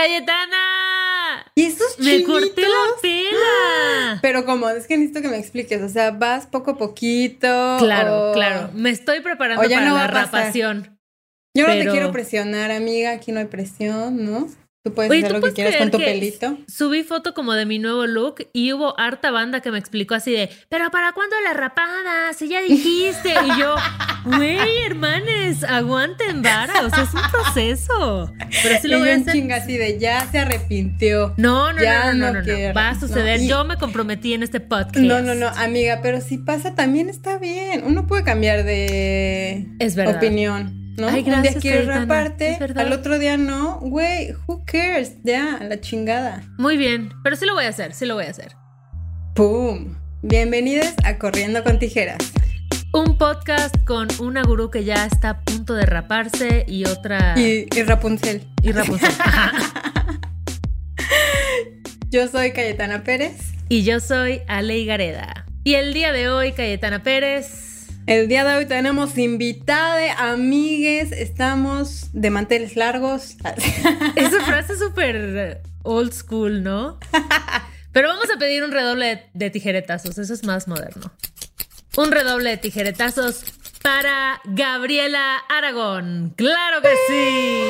¡Cayetana! ¿Y esos Me corté la pela. Pero como, es que necesito que me expliques, o sea, vas poco a poquito. Claro, o- claro. Me estoy preparando o ya para no la rapación. Yo no pero- te quiero presionar, amiga, aquí no hay presión, ¿no? Tú puedes Oye, hacer ¿tú lo que quieras con tu pelito. Subí foto como de mi nuevo look y hubo harta banda que me explicó así de, pero ¿para cuándo la rapada? Si ya dijiste. Y yo, güey, hermanes, aguanten vara. O sea, es un proceso. Pero sí y lo yo voy a hacer. chinga así de ya se arrepintió. No, no, Ya no, no, no no. Va a suceder. Y- Yo me comprometí en este podcast. No, no, no, amiga, pero si pasa también está bien. Uno puede cambiar de Es verdad. opinión, ¿no? Ay, Un día gracias, quieres raparte, al otro día no. Güey, who cares? Ya, la chingada. Muy bien, pero sí lo voy a hacer, sí lo voy a hacer. ¡Pum! Bienvenidos a Corriendo con Tijeras. Un podcast con una gurú que ya está a punto de raparse y otra... Y, y Rapunzel. y Rapunzel. Yo soy Cayetana Pérez. Y yo soy Ale Gareda. Y el día de hoy, Cayetana Pérez. El día de hoy tenemos invitada amigues. Estamos de manteles largos. Esa frase es súper old school, ¿no? Pero vamos a pedir un redoble de, tijeretazos, eso es más moderno. Un redoble de tijeretazos para Gabriela Aragón. ¡Claro que sí!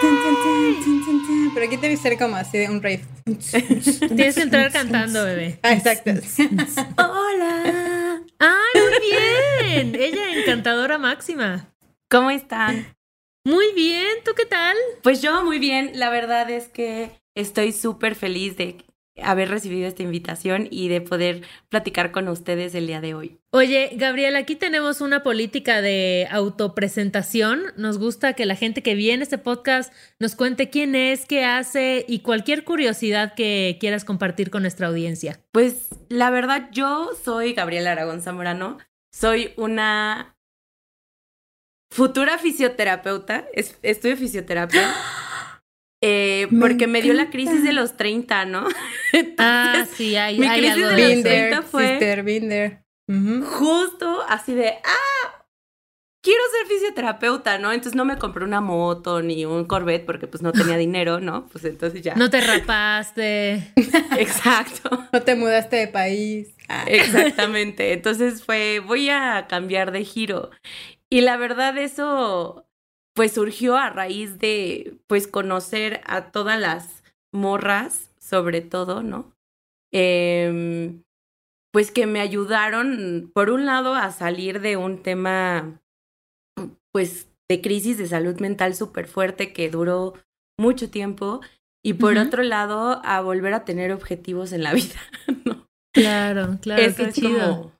Tun. Pero aquí debe ser como así de un rave. Tienes que entrar cantando, bebé. Ah, exacto. Hola, ¡Ay, muy bien! Ella encantadora máxima. ¿cómo están? Muy bien, ¿tú qué tal? Pues yo muy bien, la verdad es que estoy súper feliz de haber recibido esta invitación y de poder platicar con ustedes el día de hoy. Oye, Gabriela, aquí tenemos una política de autopresentación. Nos gusta que la gente que viene a este podcast nos cuente quién es, qué hace y cualquier curiosidad que quieras compartir con nuestra audiencia. Pues la verdad yo soy Gabriela Aragón Zamorano, soy una futura fisioterapeuta, es- estudio fisioterapia. eh, Me porque me dio la crisis de los 30, ¿no? Ah, sí, hay, mi hay crisis algo de de los eso. Been there, 30 fue- sister, justo así de, ah, quiero ser fisioterapeuta, ¿no? Entonces no me compré una moto ni un Corvette porque pues no tenía dinero, ¿no? Pues entonces ya. No te rapaste. Exacto, No te mudaste de país. Ah. exactamente. Entonces fue, voy a cambiar de giro. Y la verdad eso pues surgió a raíz de pues conocer a todas las morras, sobre todo, ¿no? Em, pues que me ayudaron, por un lado, a salir de un tema, pues, de crisis de salud mental súper fuerte que duró mucho tiempo, y por otro lado, a volver a tener objetivos en la vida, ¿no? Claro, claro, Eso qué es chido. como,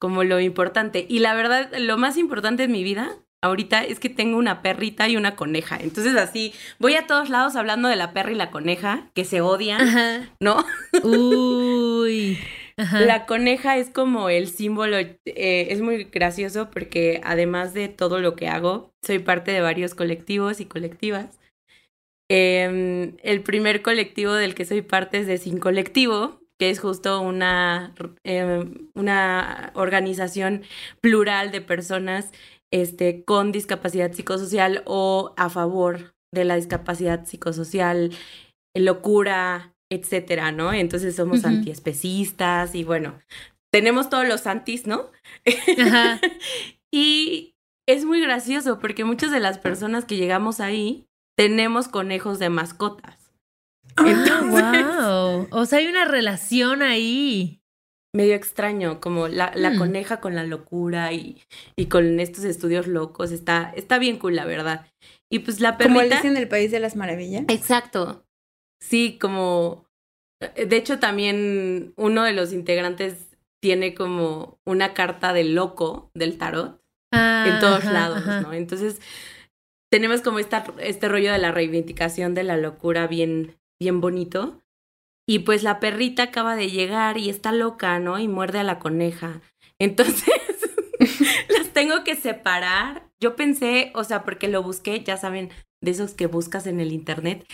como lo importante. Y la verdad, lo más importante en mi vida ahorita es que tengo una perrita y una coneja. Entonces así, voy a todos lados hablando de la perra y la coneja, que se odian, Ajá. ¿no? Uy. Ajá. La coneja es como el símbolo, eh, es muy gracioso porque además de todo lo que hago, soy parte de varios colectivos y colectivas. Em, el primer colectivo del que soy parte es de Sin Colectivo, que es justo una, em, una organización plural de personas este, con discapacidad psicosocial o a favor de la discapacidad psicosocial, locura, etcétera, ¿no? Entonces somos Ujú. antiespecistas y bueno, tenemos todos los antis, ¿no? Ajá. y es muy gracioso porque muchas de las personas que llegamos ahí tenemos conejos de mascotas. Entonces, wow. O sea, hay una relación ahí. Medio extraño, como la, la Mm. coneja con la locura y, y con estos estudios locos. Está, está bien cool, la verdad. Y pues la Como perrita... Alicia en el País de las Maravillas. Exacto. Sí, como... De hecho, también uno de los integrantes tiene como una carta del loco del tarot Ah, en todos ajá, lados, ajá. ¿no? Entonces, tenemos como esta, este rollo de la reivindicación de la locura bien, bien bonito. Y pues la perrita acaba de llegar y está loca, ¿no? Y muerde a la coneja. Entonces, las tengo que separar. Yo pensé, o sea, porque lo busqué, ya saben, de esos que buscas en el internet,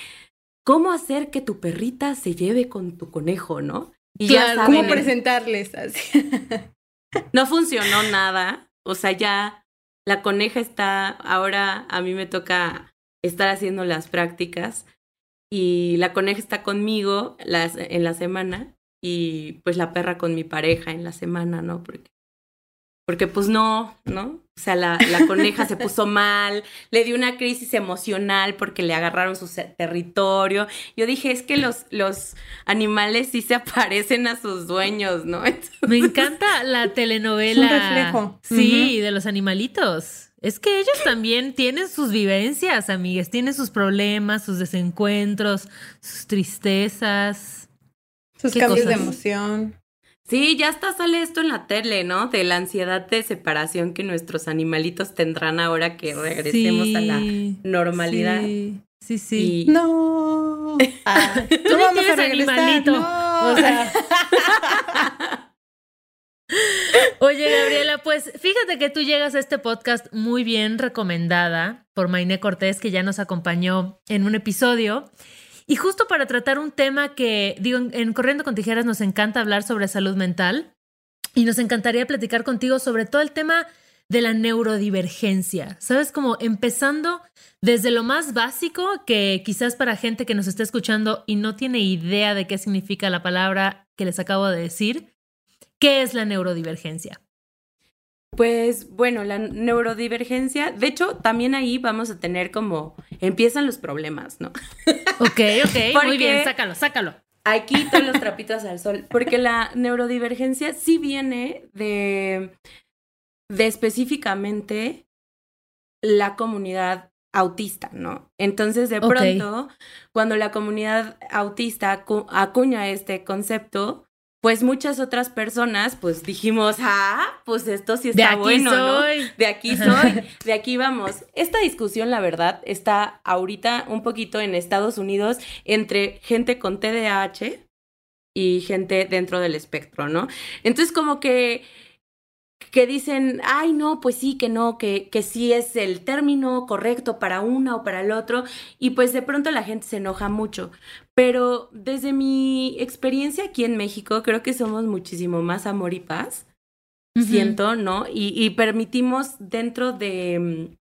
cómo hacer que tu perrita se lleve con tu conejo, ¿no? Y ya Claro. saben, ¿Cómo presentarles así? no funcionó nada. O sea, ya la coneja está, ahora a mí me toca estar haciendo las prácticas. Y la coneja está conmigo las, en la semana y pues la perra con mi pareja en la semana, ¿no? Porque, porque pues no, ¿no? O sea, la, la coneja se puso mal, le dio una crisis emocional porque le agarraron su territorio. Yo dije, es que los, los animales sí se aparecen a sus dueños, ¿no? Me encanta la telenovela. un reflejo. Sí, de los animalitos. Es que ellos también tienen sus vivencias, amigas, tienen sus problemas, sus desencuentros, sus tristezas. Sus cambios de emoción. Sí, ya hasta sale esto en la tele, ¿no? De la ansiedad de separación que nuestros animalitos tendrán ahora que regresemos a la normalidad. Sí, sí. sí. No. Ah, tú no vamos a animalito. O sea. Oye, Gabriela, pues fíjate que tú llegas a este podcast muy bien recomendada por Mainé Cortés, que ya nos acompañó en un episodio. Y justo para tratar un tema que, digo, en Corriendo con Tijeras nos encanta hablar sobre salud mental y nos encantaría platicar contigo sobre todo el tema de la neurodivergencia. ¿Sabes? Como empezando desde lo más básico, que quizás para gente que nos está escuchando y no tiene idea de qué significa la palabra que les acabo de decir, ¿Qué es la neurodivergencia? Pues bueno, la neurodivergencia, de hecho, también ahí vamos a tener como, empiezan los problemas, ¿no? Ok, ok, muy bien, sácalo, sácalo. Aquí todos los trapitos al sol, porque la neurodivergencia sí viene de, de específicamente la comunidad autista, ¿no? Entonces, de pronto, cuando la comunidad autista acuña este concepto, pues muchas otras personas, pues dijimos, ah, pues esto sí está bueno, ¿no? De aquí soy, de aquí vamos. Esta discusión, la verdad, está ahorita un poquito en Estados Unidos entre gente con TDAH y gente dentro del espectro, ¿no? Entonces, como que que dicen, ay, no, pues sí, que no, que, que sí es el término correcto para una o para el otro, y pues de pronto la gente se enoja mucho. Pero desde mi experiencia aquí en México, creo que somos muchísimo más amor y paz, siento, ¿no? Y, y permitimos dentro de,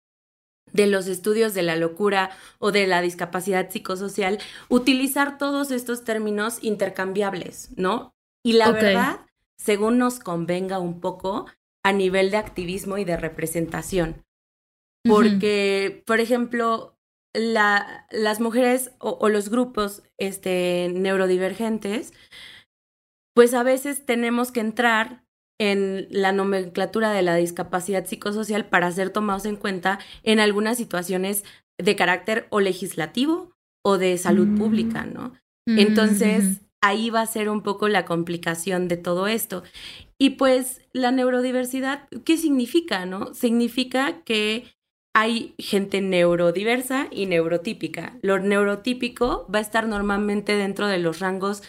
de los estudios de la locura o de la discapacidad psicosocial, utilizar todos estos términos intercambiables, ¿no? Y la verdad, según nos convenga un poco, a nivel de activismo y de representación. Porque, por ejemplo, la, las mujeres o, los grupos este, neurodivergentes, pues a veces tenemos que entrar en la nomenclatura de la discapacidad psicosocial para ser tomados en cuenta en algunas situaciones de carácter o legislativo o de salud pública, mm. ¿no? Entonces, ahí va a ser un poco la complicación de todo esto. Y pues la neurodiversidad, ¿qué significa, no? Significa que hay gente neurodiversa y neurotípica. Lo neurotípico va a estar normalmente dentro de los rangos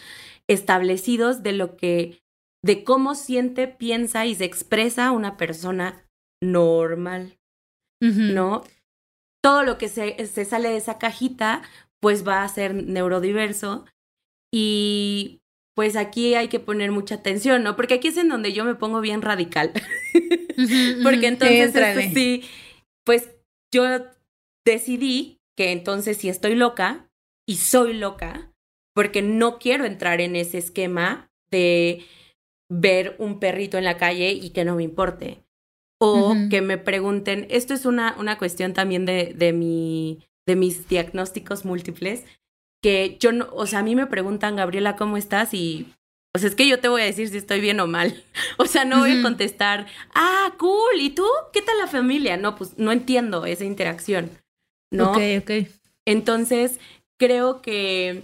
establecidos de lo que, de cómo siente, piensa y se expresa una persona normal, ¿no? Todo lo que se, se sale de esa cajita, pues va a ser neurodiverso y pues aquí hay que poner mucha atención, ¿no? Porque aquí es en donde yo me pongo bien radical. Porque entonces, sí, pues yo decidí que entonces si estoy loca y soy loca, porque no quiero entrar en ese esquema de ver un perrito en la calle y que no me importe. O que me pregunten, esto es una, una cuestión también de, de, mi, de mis diagnósticos múltiples, que yo no, o sea, a mí me preguntan, Gabriela, ¿cómo estás? Y pues es que yo te voy a decir si estoy bien o mal. O sea, no voy a contestar, ah, cool, ¿y tú? ¿Qué tal la familia? No, pues no entiendo esa interacción. ¿No? Ok, ok. Entonces, creo que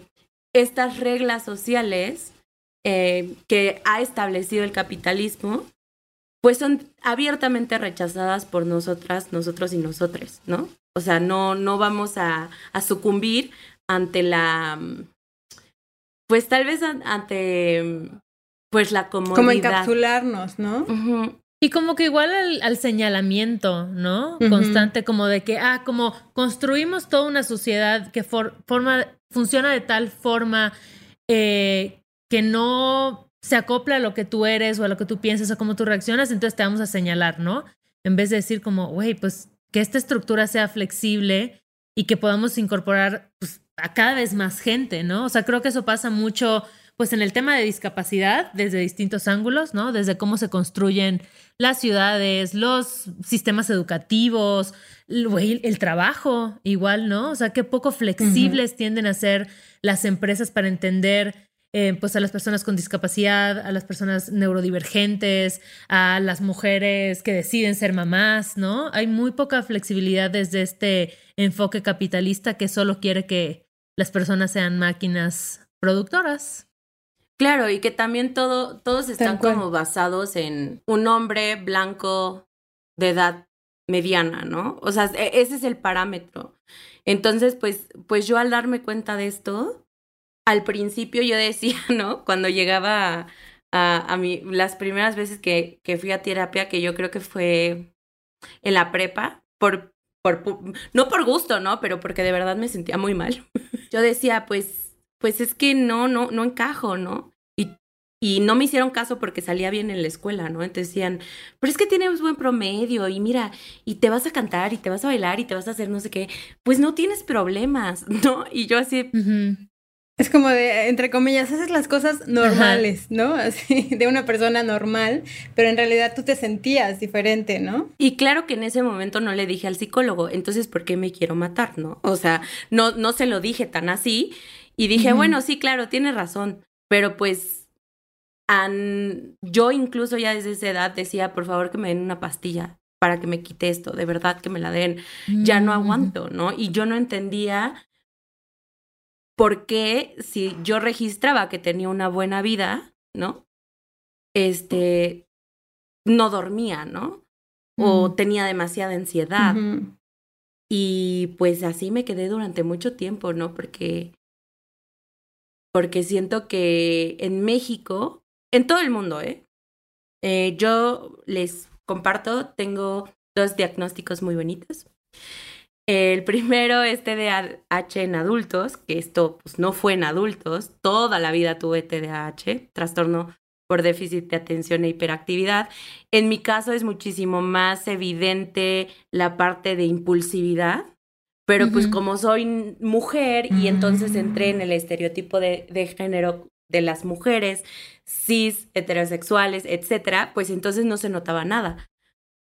estas reglas sociales eh, que ha establecido el capitalismo, pues son abiertamente rechazadas por nosotras, nosotros y nosotres, ¿no? O sea, no, no vamos a, a sucumbir ante la, pues tal vez ante, pues la comodidad. Como encapsularnos, ¿no? Y como que igual al, señalamiento, ¿no? Constante, como de que, ah, como construimos toda una sociedad que forma, funciona de tal forma eh, que no se acopla a lo que tú eres o a lo que tú piensas o cómo tú reaccionas, entonces te vamos a señalar, ¿no? En vez de decir como, güey, pues que esta estructura sea flexible y que podamos incorporar pues, a cada vez más gente, ¿no? O sea, creo que eso pasa mucho pues en el tema de discapacidad desde distintos ángulos, ¿no? Desde cómo se construyen las ciudades, los sistemas educativos, el, trabajo, igual, ¿no? O sea, qué poco flexibles tienden a ser las empresas para entender eh, pues a las personas con discapacidad, a las personas neurodivergentes, a las mujeres que deciden ser mamás, ¿no? Hay muy poca flexibilidad desde este enfoque capitalista que solo quiere que las personas sean máquinas productoras. Claro, y que también todo, todos están como basados en un hombre blanco de edad mediana, ¿no? O sea, e, ese es el parámetro. Entonces, pues, pues yo al darme cuenta de esto, al principio yo decía, ¿no? Cuando llegaba a, a, mí, las primeras veces que, que fui a terapia, que yo creo que fue en la prepa, por, por, no por gusto, ¿no? Pero porque de verdad me sentía muy mal. Yo decía, pues, pues es que no, no, no encajo, ¿no? Y, y no me hicieron caso porque salía bien en la escuela, ¿no? Entonces decían, pero es que tienes buen promedio y mira, y te vas a cantar y te vas a bailar y te vas a hacer no sé qué, pues no tienes problemas, ¿no? Y yo así... Es como de, entre comillas, haces las cosas normales, ¿no? Así, de una persona normal, pero en realidad tú te sentías diferente, ¿no? Y claro que en ese momento no le dije al psicólogo, entonces, ¿por qué me quiero matar, no? O sea, no, no se lo dije tan así. Y dije, bueno, sí, claro, tiene razón, pero pues yo incluso ya desde esa edad decía, por favor que me den una pastilla para que me quite esto, de verdad que me la den, ya no aguanto, ¿no? Y yo no entendía por qué si yo registraba que tenía una buena vida, ¿no? Este, no dormía, ¿no? O tenía demasiada ansiedad. Y pues así me quedé durante mucho tiempo, ¿no? Porque porque siento que en México, en todo el mundo, ¿eh? ¿eh? yo les comparto, tengo dos diagnósticos muy bonitos. El primero es TDAH en adultos, que esto pues, no fue en adultos, toda la vida tuve TDAH, trastorno por déficit de atención e hiperactividad. En mi caso es muchísimo más evidente la parte de impulsividad, pero pues como soy mujer y entonces entré en el estereotipo de, de género de las mujeres cis, heterosexuales, etcétera, pues entonces no se notaba nada.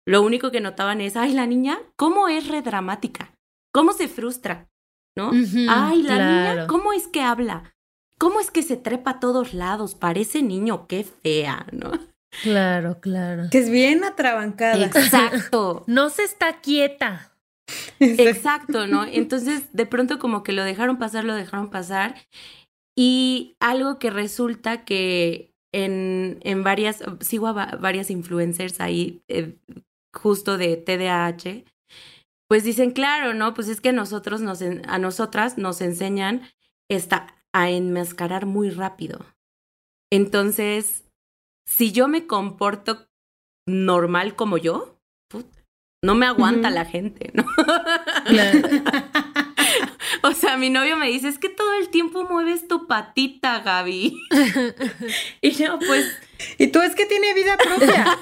Lo único que notaban es, ay, la niña, ¿cómo es redramática? ¿Cómo se frustra? ¿No? ay, la niña, ¿cómo es que habla? ¿Cómo es que se trepa a todos lados? Parece niño, qué fea, ¿no? Claro, claro. Que es bien atrabancada. Exacto. no se está quieta. Exacto, ¿no? Entonces, de pronto como que lo dejaron pasar, lo dejaron pasar. Y algo que resulta que en, en varias, sigo a varias influencers ahí, eh, justo de TDAH, pues dicen, claro, ¿no? Pues es que nosotros nos, a nosotras nos enseñan esta, a enmascarar muy rápido. Entonces, si yo me comporto normal como yo, no me aguanta la gente, ¿no? o sea, mi novio me dice, es que todo el tiempo mueves tu patita, Gaby. y yo, pues... Y tú es que tiene vida propia.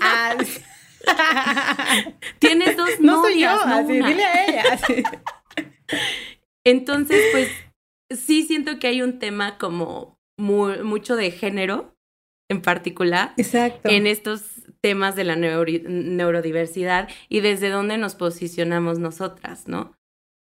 Tienes no soy yo, así, dile a ella. Entonces, pues, sí siento que hay un tema como mucho de género en particular. Exacto. En estos temas de la neurodiversidad y desde dónde nos posicionamos nosotras, ¿no?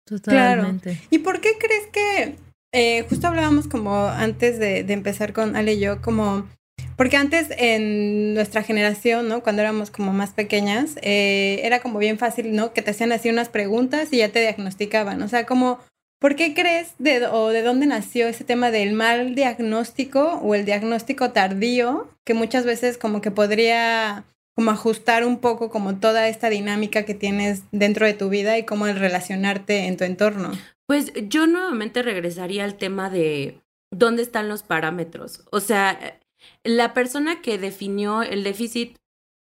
Totalmente. Claro. ¿Y por qué crees que, eh, justo hablábamos como antes de, empezar con Ale y yo, como, porque antes en nuestra generación, ¿no? Cuando éramos como más pequeñas, eh, era como bien fácil, ¿no? Que te hacían así unas preguntas y ya te diagnosticaban, o sea, como ¿Por qué crees de, o de dónde nació ese tema del mal diagnóstico o el diagnóstico tardío, que muchas veces como que podría como ajustar un poco como toda esta dinámica que tienes dentro de tu vida y cómo el relacionarte en tu entorno? Pues yo nuevamente regresaría al tema de dónde están los parámetros. O sea, la persona que definió el déficit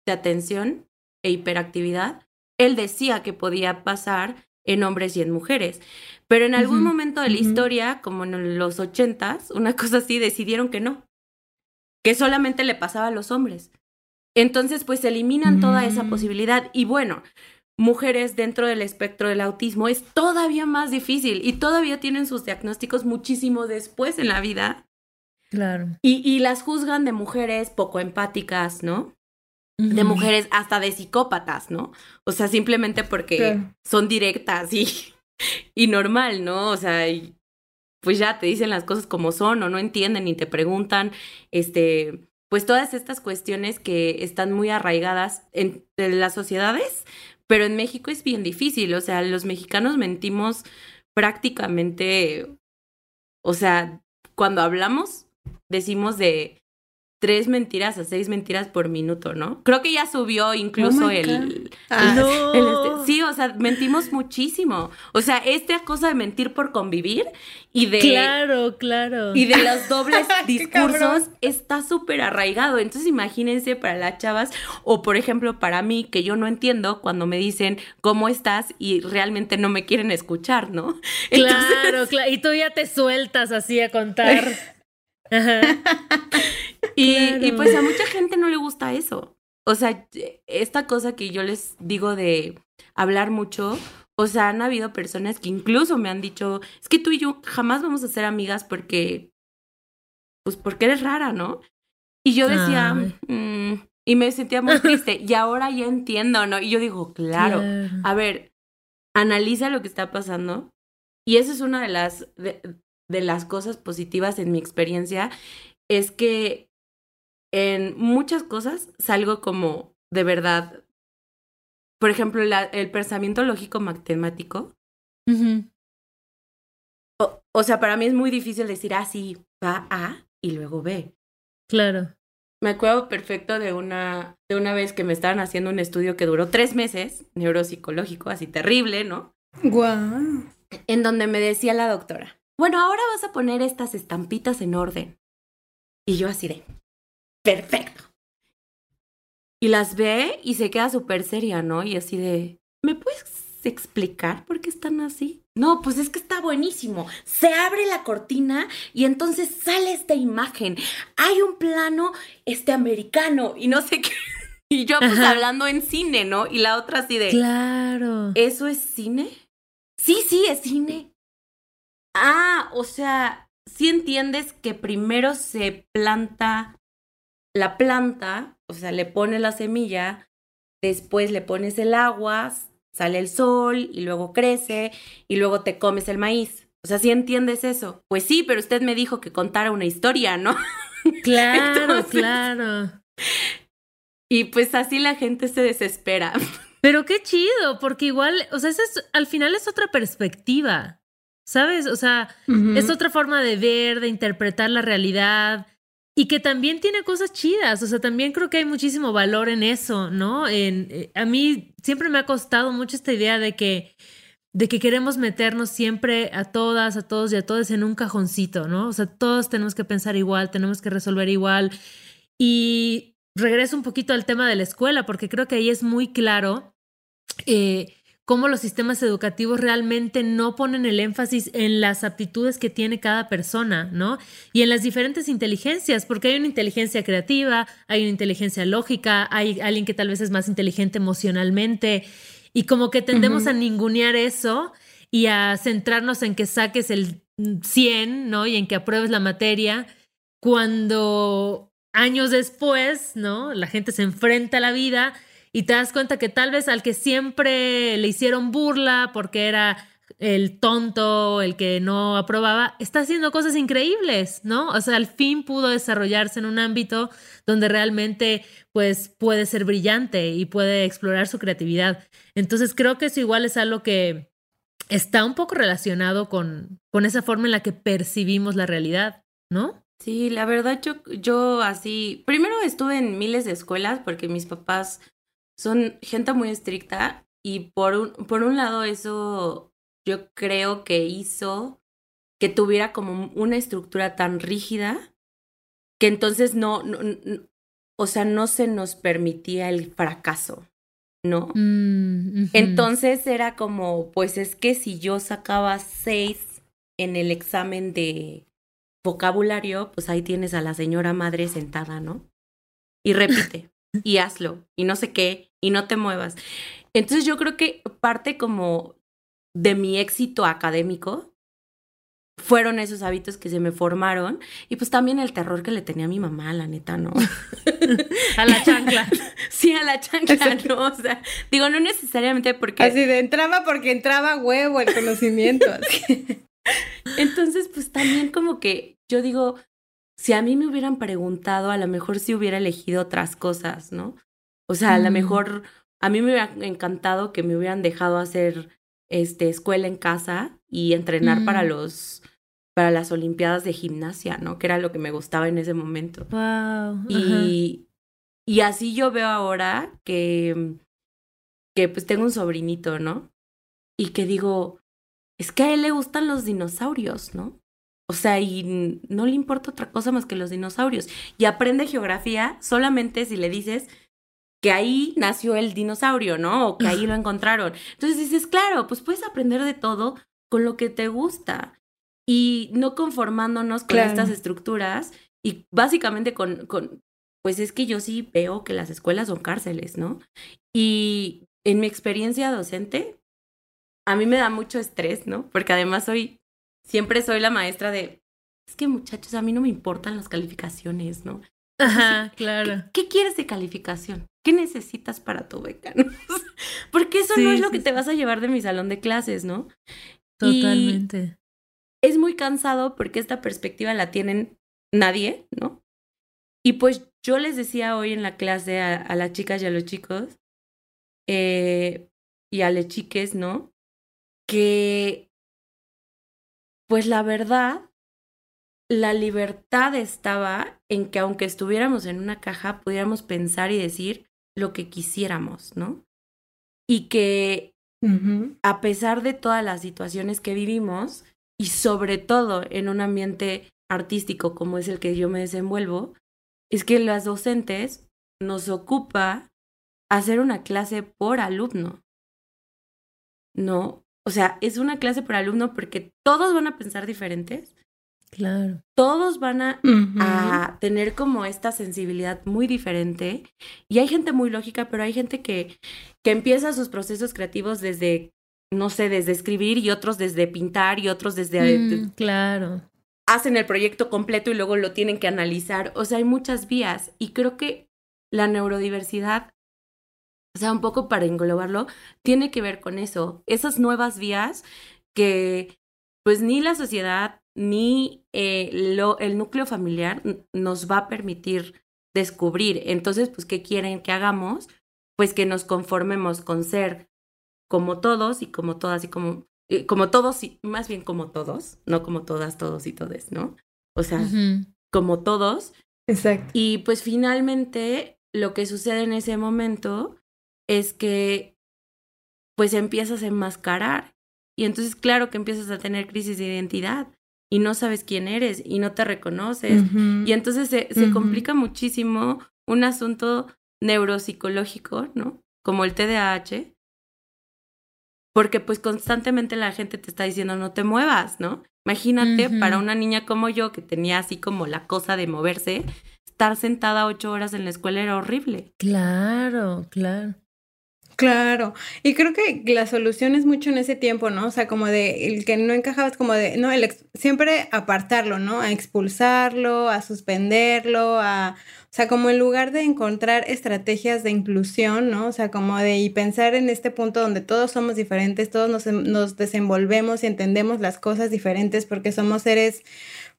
de atención e hiperactividad, él decía que podía pasar en hombres y en mujeres. Pero en algún momento de la historia, como en los ochentas, una cosa así, decidieron que no, que solamente le pasaba a los hombres. Entonces, pues eliminan toda esa mm. posibilidad. Y bueno, mujeres dentro del espectro del autismo es todavía más difícil y todavía tienen sus diagnósticos muchísimo después en la vida. Claro. Y, las juzgan de mujeres poco empáticas, ¿no? De mujeres hasta de psicópatas, ¿no? O sea, simplemente porque son directas y, y normal, ¿no? O sea, pues ya te dicen las cosas como son o no entienden y te preguntan, este, pues todas estas cuestiones que están muy arraigadas en, las sociedades, pero en México es bien difícil, o sea, los mexicanos mentimos prácticamente, o sea, cuando hablamos decimos de tres mentiras a seis mentiras por minuto, ¿no? Creo que ya subió incluso oh el, ah, no. Este, sí, o sea, mentimos muchísimo. O sea, esta cosa de mentir por convivir y de Claro, claro. Y de los dobles discursos está súper arraigado. Entonces, imagínense para las chavas o por ejemplo, para mí que yo no entiendo cuando me dicen ¿cómo estás? y realmente no me quieren escuchar, ¿no? Claro, claro, y tú ya te sueltas así a contar. y, pues a mucha gente no le gusta eso. O sea, esta cosa que yo les digo de hablar mucho, o sea, han habido personas que incluso me han dicho, es que tú y yo jamás vamos a ser amigas porque, pues porque eres rara, ¿no? Y yo decía, mm", y me sentía muy triste, y ahora ya entiendo, ¿no? Y yo digo, claro, a ver, analiza lo que está pasando. Y esa es una de las, de las cosas positivas en mi experiencia es que en muchas cosas salgo como de verdad. Por ejemplo, el pensamiento lógico matemático. o, sea, para mí es muy difícil decir, ah, sí, va A y luego B. Claro. Me acuerdo perfecto de una, de una vez que me estaban haciendo un estudio que duró tres meses, neuropsicológico, así terrible, ¿no? Guau. En donde me decía la doctora, bueno, ahora vas a poner estas estampitas en orden. Y yo así de, perfecto. Y las ve y se queda súper seria, ¿no? Y así de, ¿me puedes explicar por qué están así? No, pues es que está buenísimo. Se abre la cortina y entonces sale esta imagen. Hay un plano este americano y no sé qué. Y yo pues hablando en cine, ¿no? Y la otra así de... Claro. ¿Eso es cine? Sí, sí, es cine. Ah, o sea, si entiendes que primero se planta la planta, o sea, le pones la semilla, después le pones el agua, sale el sol y luego crece y luego te comes el maíz. O sea, si entiendes eso. Pues sí, pero usted me dijo que contara una historia, ¿no? Claro, claro. Y pues así la gente se desespera. Pero qué chido, porque igual, o sea, al final es otra perspectiva. ¿Sabes? O sea, es otra forma de ver, de interpretar la realidad y que también tiene cosas chidas. O sea, también creo que hay muchísimo valor en eso, ¿no? En, eh, a mí siempre me ha costado mucho esta idea de que de que queremos meternos siempre a todas, a todos y a todas en un cajoncito, ¿no? O sea, todos tenemos que pensar igual, tenemos que resolver igual. Y regreso un poquito al tema de la escuela, porque creo que ahí es muy claro eh, cómo los sistemas educativos realmente no ponen el énfasis en las aptitudes que tiene cada persona, ¿no? Y en las diferentes inteligencias, porque hay una inteligencia creativa, hay una inteligencia lógica, hay alguien que tal vez es más inteligente emocionalmente, y como que tendemos a ningunear eso y a centrarnos en que saques el 100, ¿no? Y en que apruebes la materia, cuando años después, ¿no? La gente se enfrenta a la vida y te das cuenta que tal vez al que siempre le hicieron burla porque era el tonto, el que no aprobaba, está haciendo cosas increíbles, ¿no? O sea, al fin pudo desarrollarse en un ámbito donde realmente pues puede ser brillante y puede explorar su creatividad. Entonces creo que eso igual es algo que está un poco relacionado con, con esa forma en la que percibimos la realidad, ¿no? Sí, la verdad yo, yo así, primero estuve en miles de escuelas porque mis papás son gente muy estricta y por un, por un lado eso yo creo que hizo que tuviera como una estructura tan rígida que entonces no, o sea, no se nos permitía el fracaso, ¿no? Mm, entonces era como, pues es que si yo sacaba seis en el examen de vocabulario, pues ahí tienes a la señora madre sentada, ¿no? Y repite, y hazlo, y no sé qué, y no te muevas. Entonces yo creo que parte como de mi éxito académico fueron esos hábitos que se me formaron y pues también el terror que le tenía a mi mamá, la neta, ¿no? a la chancla. Sí, a la chancla, ¿no? O sea, digo, no necesariamente porque... Así de entraba porque entraba huevo el conocimiento. Entonces, pues también como que yo digo, si a mí me hubieran preguntado, a lo mejor sí hubiera elegido otras cosas, ¿no? O sea, a lo mm. mejor a mí me hubiera encantado que me hubieran dejado hacer este escuela en casa y entrenar para mm. los para las olimpiadas de gimnasia, ¿no? Que era lo que me gustaba en ese momento. Wow. Y y así yo veo ahora que que pues tengo un sobrinito, ¿no? Y que digo, es que a él le gustan los dinosaurios, ¿no? O sea, y no le importa otra cosa más que los dinosaurios. Y aprende geografía solamente si le dices que ahí nació el dinosaurio, ¿no? O que ahí lo encontraron. Entonces dices, claro, pues puedes aprender de todo con lo que te gusta y no conformándonos con estas estructuras y básicamente con, con, pues es que yo sí veo que las escuelas son cárceles, ¿no? Y en mi experiencia docente, a mí me da mucho estrés, ¿no? Porque además soy siempre soy la maestra de, es que muchachos, a mí no me importan las calificaciones, ¿no? Ajá, claro. ¿Qué, quieres de calificación? ¿Qué necesitas para tu beca? Porque eso no es lo que te vas a llevar de mi salón de clases, ¿no? Totalmente. es muy cansado porque esta perspectiva la tienen nadie, ¿no? Y pues yo les decía hoy en la clase a, las chicas y a los chicos, eh, y a las chiques, ¿no? Que pues la verdad, la libertad estaba en que aunque estuviéramos en una caja, pudiéramos pensar y decir lo que quisiéramos, ¿no? Y que a pesar de todas las situaciones que vivimos, y sobre todo en un ambiente artístico como es el que yo me desenvuelvo, es que las docentes nos ocupa hacer una clase por alumno. No, o sea, es una clase por alumno porque todos van a pensar diferentes. Claro. Todos van a, a, tener como esta sensibilidad muy diferente. Y hay gente muy lógica, pero hay gente que, que empieza sus procesos creativos desde, no sé, desde escribir y otros desde pintar y otros desde... Mm, claro. Hacen el proyecto completo y luego lo tienen que analizar. O sea, hay muchas vías. Y creo que la neurodiversidad o sea, un poco para englobarlo, tiene que ver con eso, esas nuevas vías que pues ni la sociedad ni eh, lo, el núcleo familiar nos va a permitir descubrir. Entonces, pues, ¿qué quieren que hagamos? Pues que nos conformemos con ser como todos y como todas y como, eh, como todos y más bien como todos, no como todas, todos y todes, ¿no? O sea, como todos. Exacto. Y pues finalmente lo que sucede en ese momento es que pues empiezas a enmascarar y entonces claro que empiezas a tener crisis de identidad y no sabes quién eres y no te reconoces y entonces se, se complica muchísimo un asunto neuropsicológico, ¿no? Como el TDAH, porque pues constantemente la gente te está diciendo no te muevas, ¿no? Imagínate para una niña como yo que tenía así como la cosa de moverse, estar sentada ocho horas en la escuela era horrible. Claro, claro. Claro, y creo que la solución es mucho en ese tiempo, ¿no? O sea, como de el que no encajaba es como de, no, el siempre apartarlo, ¿no? A expulsarlo, a suspenderlo, a, o sea, como en lugar de encontrar estrategias de inclusión, ¿no? O sea, como de y pensar en este punto donde todos somos diferentes, todos nos, nos desenvolvemos y entendemos las cosas diferentes porque somos seres,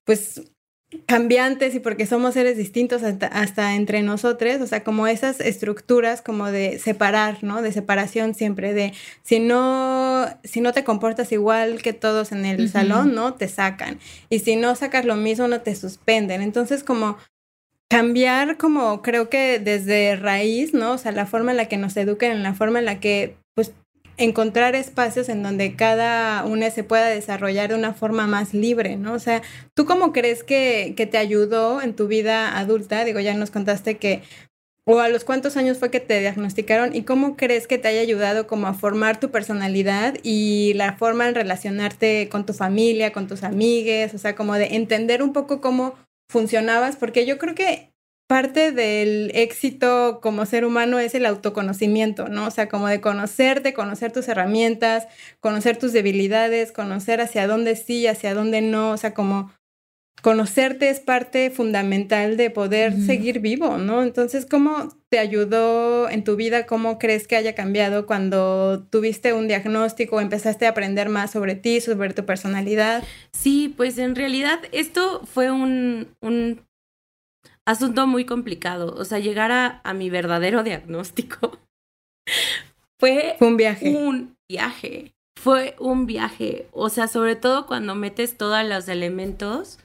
pues, cambiantes y porque somos seres distintos hasta, entre nosotros, o sea, como esas estructuras como de separar, ¿no? De separación siempre, de si no, si no te comportas igual que todos en el salón, ¿no? Te sacan. Y si no sacas lo mismo, no te suspenden. Entonces, como cambiar como creo que desde raíz, ¿no? O sea, la forma en la que nos eduquen, en la forma en la que pues encontrar espacios en donde cada una se pueda desarrollar de una forma más libre, ¿no? O sea, ¿tú cómo crees que, que te ayudó en tu vida adulta? Digo, ya nos contaste que, o a los cuántos años fue que te diagnosticaron y cómo crees que te haya ayudado como a formar tu personalidad y la forma en relacionarte con tu familia, con tus amigues, o sea, como de entender un poco cómo funcionabas, porque yo creo que parte del éxito como ser humano es el autoconocimiento, ¿no? O sea, como de conocerte, conocer tus herramientas, conocer tus debilidades, conocer hacia dónde sí, hacia dónde no, o sea, como conocerte es parte fundamental de poder seguir vivo, ¿no? Entonces, ¿cómo te ayudó en tu vida? ¿Cómo crees que haya cambiado cuando tuviste un diagnóstico o empezaste a aprender más sobre ti, sobre tu personalidad? Sí, pues en realidad esto fue un, un asunto muy complicado. O sea, llegar a, a mi verdadero diagnóstico fue, fue un viaje. Un viaje. Fue un viaje. O sea, sobre todo cuando metes todos los elementos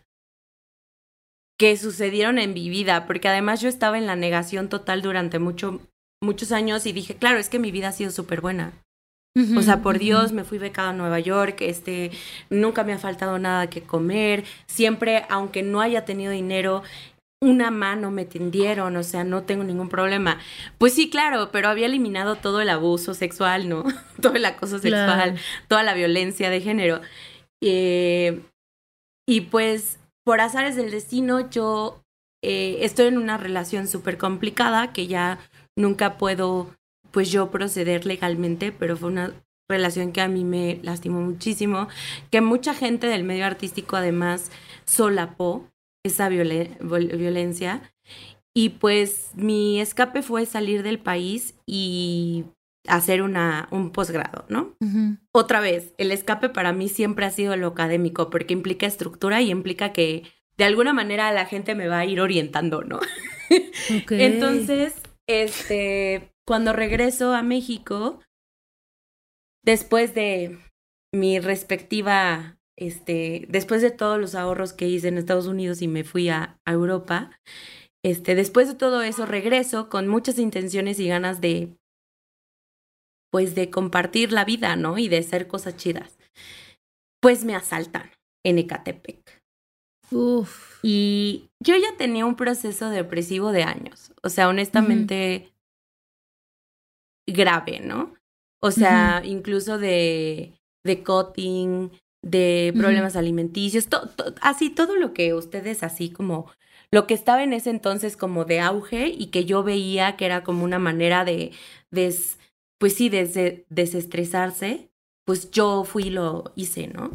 que sucedieron en mi vida, porque además yo estaba en la negación total durante mucho, muchos años y dije, claro, es que mi vida ha sido súper buena. o sea, por Dios, me fui becada a Nueva York, este, nunca me ha faltado nada que comer, siempre, aunque no haya tenido dinero, una mano me tendieron, o sea, no tengo ningún problema. Pues sí, claro, pero había eliminado todo el abuso sexual, ¿no? todo el acoso sexual, toda la violencia de género. Eh, y pues por azares del destino, yo eh, estoy en una relación súper complicada que ya nunca puedo, pues yo proceder legalmente, pero fue una relación que a mí me lastimó muchísimo, que mucha gente del medio artístico además solapó esa violencia. Y pues mi escape fue salir del país y hacer una, un posgrado, ¿no? Otra vez, el escape para mí siempre ha sido lo académico, porque implica estructura y implica que de alguna manera la gente me va a ir orientando, ¿no? Entonces, este, cuando regreso a México, después de mi respectiva, este, después de todos los ahorros que hice en Estados Unidos y me fui a, a Europa, este, después de todo eso regreso con muchas intenciones y ganas de pues de compartir la vida, ¿no? Y de hacer cosas chidas. Pues me asaltan en Ecatepec. Uf. Y yo ya tenía un proceso depresivo de años. O sea, honestamente, grave, ¿no? O sea, incluso de, de cutting, de problemas alimenticios, así todo lo que ustedes así como lo que estaba en ese entonces como de auge y que yo veía que era como una manera de des, pues sí, desde desestresarse, pues yo fui y lo hice, ¿no?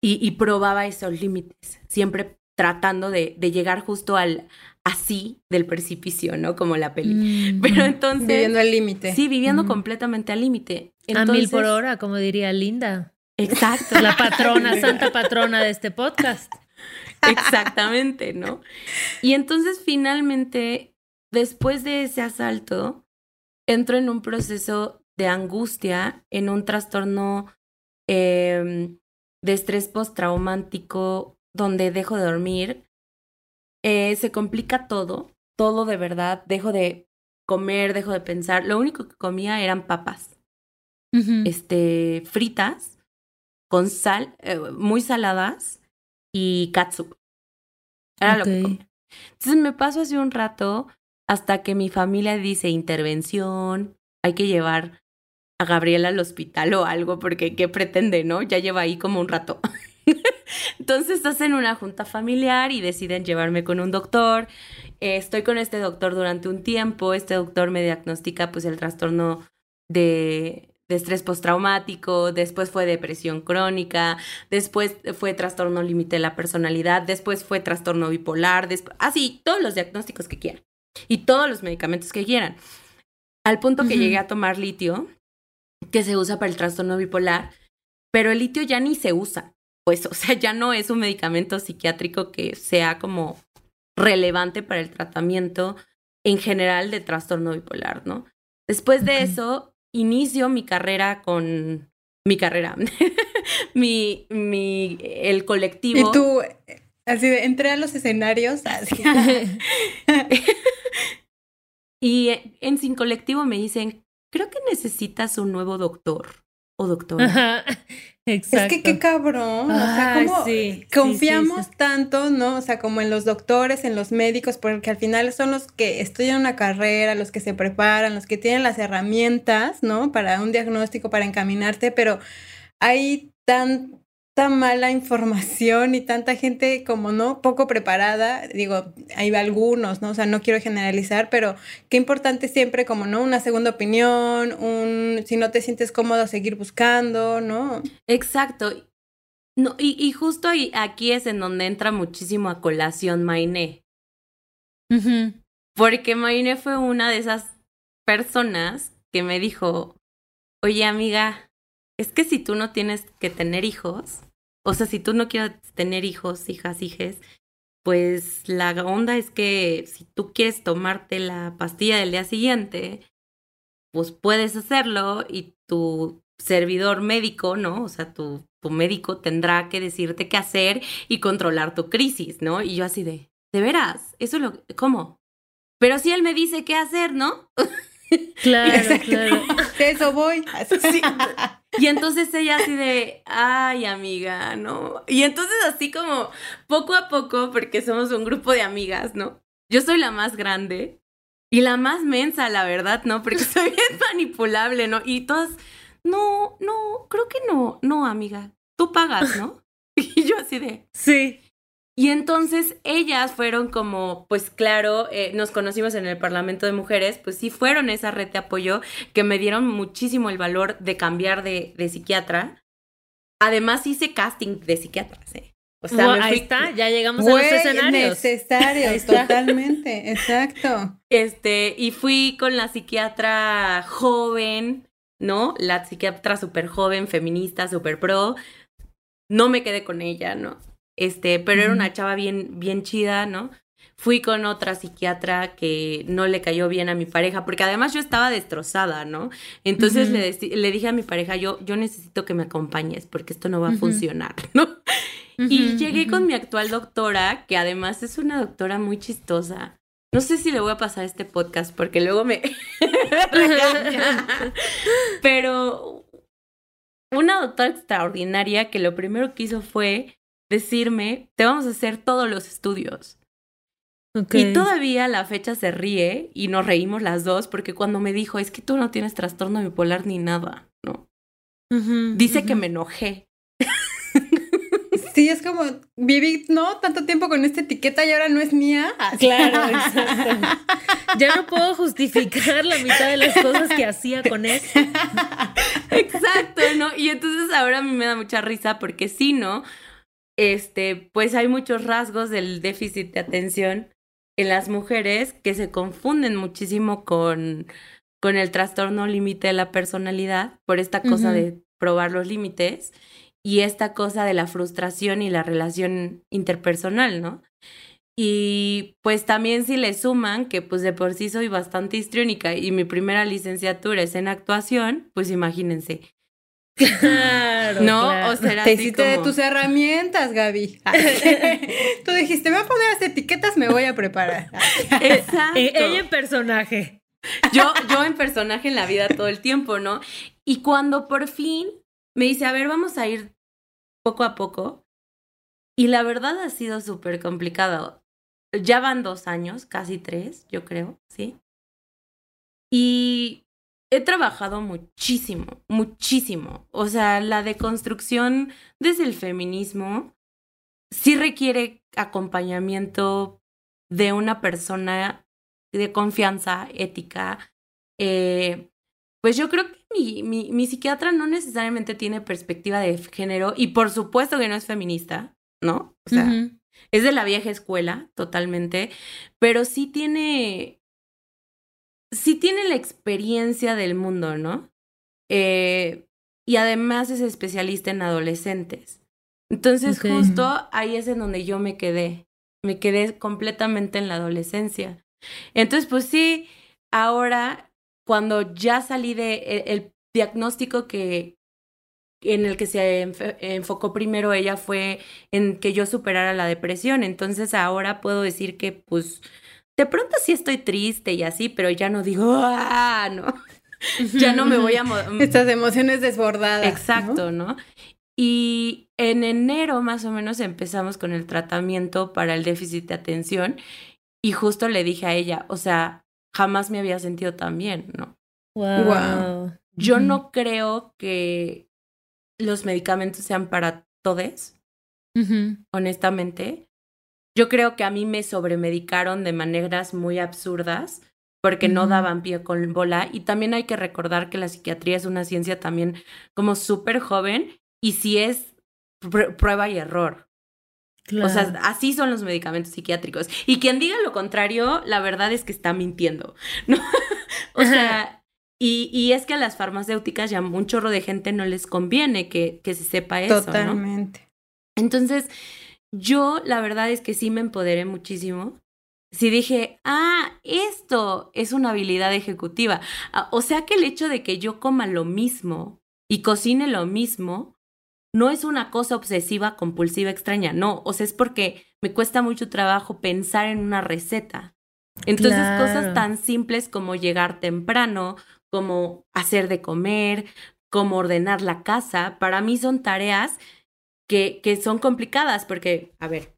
Y, probaba esos límites, siempre tratando de, de, llegar justo al así del precipicio, ¿no? Como la peli. Mm. Pero entonces... Viviendo al límite. Sí, viviendo completamente al límite. A mil por hora, como diría Linda. Exacto. La patrona, santa patrona de este podcast. Exactamente, ¿no? Y entonces finalmente, después de ese asalto, entro en un proceso de angustia, en un trastorno em, de estrés postraumático donde dejo de dormir, eh, se complica todo, todo de verdad, dejo de comer, dejo de pensar. Lo único que comía eran papas, este, fritas, con sal, eh, muy saladas y katsup. Era lo que comía. Entonces me paso hace un rato hasta que mi familia dice intervención, hay que llevar a Gabriela al hospital o algo, porque ¿qué pretende, no? Ya lleva ahí como un rato. Entonces hacen una junta familiar y deciden llevarme con un doctor. Eh, estoy con este doctor durante un tiempo. Este doctor me diagnostica pues el trastorno de, de estrés postraumático, después fue depresión crónica, después fue trastorno límite de la personalidad, después fue trastorno bipolar, así, todos los diagnósticos que quieran y todos los medicamentos que quieran. Al punto que llegué a tomar litio, que se usa para el trastorno bipolar, pero el litio ya ni se usa. Pues, o sea, ya no es un medicamento psiquiátrico que sea como relevante para el tratamiento en general de trastorno bipolar, ¿no? Después de eso, inicio mi carrera con mi carrera, mi, mi, el colectivo. Y tú, así de, entré a los escenarios, así. Y en Sin Colectivo me dicen, creo que necesitas un nuevo doctor o doctora. Exacto. Es que qué cabrón. o sea, como confiamos tanto, ¿no? O sea, como en los doctores, en los médicos, porque al final son los que estudian una carrera, los que se preparan, los que tienen las herramientas, ¿no? Para un diagnóstico, para encaminarte, pero hay tan mala información y tanta gente como no poco preparada, digo, hay algunos, ¿no? O sea, no quiero generalizar, pero qué importante siempre como no una segunda opinión, un si no te sientes cómodo seguir buscando, ¿no? Exacto. No, y, y justo ahí, aquí es en donde entra muchísimo a colación Mainé. Porque Mainé fue una de esas personas que me dijo, oye amiga, es que si tú no tienes que tener hijos, o sea, si tú no quieres tener hijos, hijas, hijes, pues la onda es que si tú quieres tomarte la pastilla del día siguiente, pues puedes hacerlo y tu servidor médico, ¿no? O sea, tu, tu médico tendrá que decirte qué hacer y controlar tu crisis, ¿no? Y yo así de, ¿de veras? ¿Eso lo, cómo? Pero si él me dice qué hacer, ¿no? Claro, claro. De eso voy. Y entonces ella así de, ay amiga, ¿no? Y entonces así como poco a poco, porque somos un grupo de amigas, ¿no? Yo soy la más grande y la más mensa, la verdad, ¿no? Porque soy bien manipulable, ¿no? Y todas, no, no, creo que no, no, amiga, tú pagas, ¿no? Y yo así de, sí. Y entonces ellas fueron como, pues claro, eh, nos conocimos en el Parlamento de Mujeres, pues sí fueron esa red de apoyo que me dieron muchísimo el valor de cambiar de, de psiquiatra. Además hice casting de psiquiatras, ¿eh? O sea, ahí está, ya llegamos a los escenarios. Necesarios, totalmente, exacto. Este, y fui con la psiquiatra joven, ¿no? La psiquiatra súper joven, feminista, súper pro. No me quedé con ella, ¿no? Este, pero era una chava bien, bien chida, ¿no? Fui con otra psiquiatra que no le cayó bien a mi pareja, porque además yo estaba destrozada, ¿no? Entonces le, le, dije a mi pareja, yo, yo necesito que me acompañes, porque esto no va a funcionar, ¿no? y llegué con mi actual doctora, que además es una doctora muy chistosa. No sé si le voy a pasar este podcast, porque luego me... Pero una doctora extraordinaria que lo primero que hizo fue decirme, te vamos a hacer todos los estudios. Y todavía la fecha se ríe y nos reímos las dos porque cuando me dijo, es que tú no tienes trastorno bipolar ni nada, ¿no? Dice que me enojé. Sí, es como viví, ¿no? Tanto tiempo con esta etiqueta y ahora no es mía. Claro, exacto. Ya no puedo justificar la mitad de las cosas que hacía con eso. Exacto, ¿no? Y entonces ahora a mí me da mucha risa porque sí, ¿no? Este, pues hay muchos rasgos del déficit de atención en las mujeres que se confunden muchísimo con, con el trastorno límite de la personalidad por esta cosa de probar los límites y esta cosa de la frustración y la relación interpersonal, ¿no? Y pues también si le suman que pues de por sí soy bastante histriónica y mi primera licenciatura es en actuación, pues imagínense, Claro. ¿No? O sea, Te hiciste de tus herramientas, Gaby. Tú dijiste, me voy a poner las etiquetas, me voy a preparar. Exacto. E-, ella en personaje. Yo, yo en personaje en la vida todo el tiempo, ¿no? Y cuando por fin me dice, a ver, vamos a ir poco a poco. Y la verdad ha sido súper complicado. Ya van dos años, casi tres, yo creo, ¿sí? Y he trabajado muchísimo, muchísimo. O sea, la deconstrucción desde el feminismo sí requiere acompañamiento de una persona de confianza ética. Eh, pues yo creo que mi, mi, mi, psiquiatra no necesariamente tiene perspectiva de género y por supuesto que no es feminista, ¿no? O sea, es de la vieja escuela totalmente, pero sí tiene sí tiene la experiencia del mundo, ¿no? Eh, y además es especialista en adolescentes. Entonces justo ahí es en donde yo me quedé. Me quedé completamente en la adolescencia. Entonces, pues sí, ahora cuando ya salí de e, el, diagnóstico que en el que se enfocó primero ella fue en que yo superara la depresión. Entonces ahora puedo decir que pues de pronto sí estoy triste y así, pero ya no digo, ah, no. ya no me voy a... Estas emociones desbordadas. Exacto, ¿no? Y en enero más o menos empezamos con el tratamiento para el déficit de atención y justo le dije a ella, o sea, jamás me había sentido tan bien, ¿no? Wow. Yo no creo que los medicamentos sean para todes, honestamente. Yo creo que a mí me sobremedicaron de maneras muy absurdas porque no daban pie con bola. Y también hay que recordar que la psiquiatría es una ciencia también como súper joven y si es prueba y error. O sea, así son los medicamentos psiquiátricos. Y quien diga lo contrario, la verdad es que está mintiendo, ¿no? o sea, y, y, es que a las farmacéuticas ya un chorro de gente no les conviene que, que se sepa eso, Totalmente. Entonces, yo la verdad es que sí me empoderé muchísimo. Sí dije, ah, esto es una habilidad ejecutiva. Ah, o sea que el hecho de que yo coma lo mismo y cocine lo mismo no es una cosa obsesiva, compulsiva, extraña, no, o sea, es porque me cuesta mucho trabajo pensar en una receta. Entonces, cosas tan simples como llegar temprano, como hacer de comer, como ordenar la casa, para mí son tareas que, que son complicadas porque, a ver,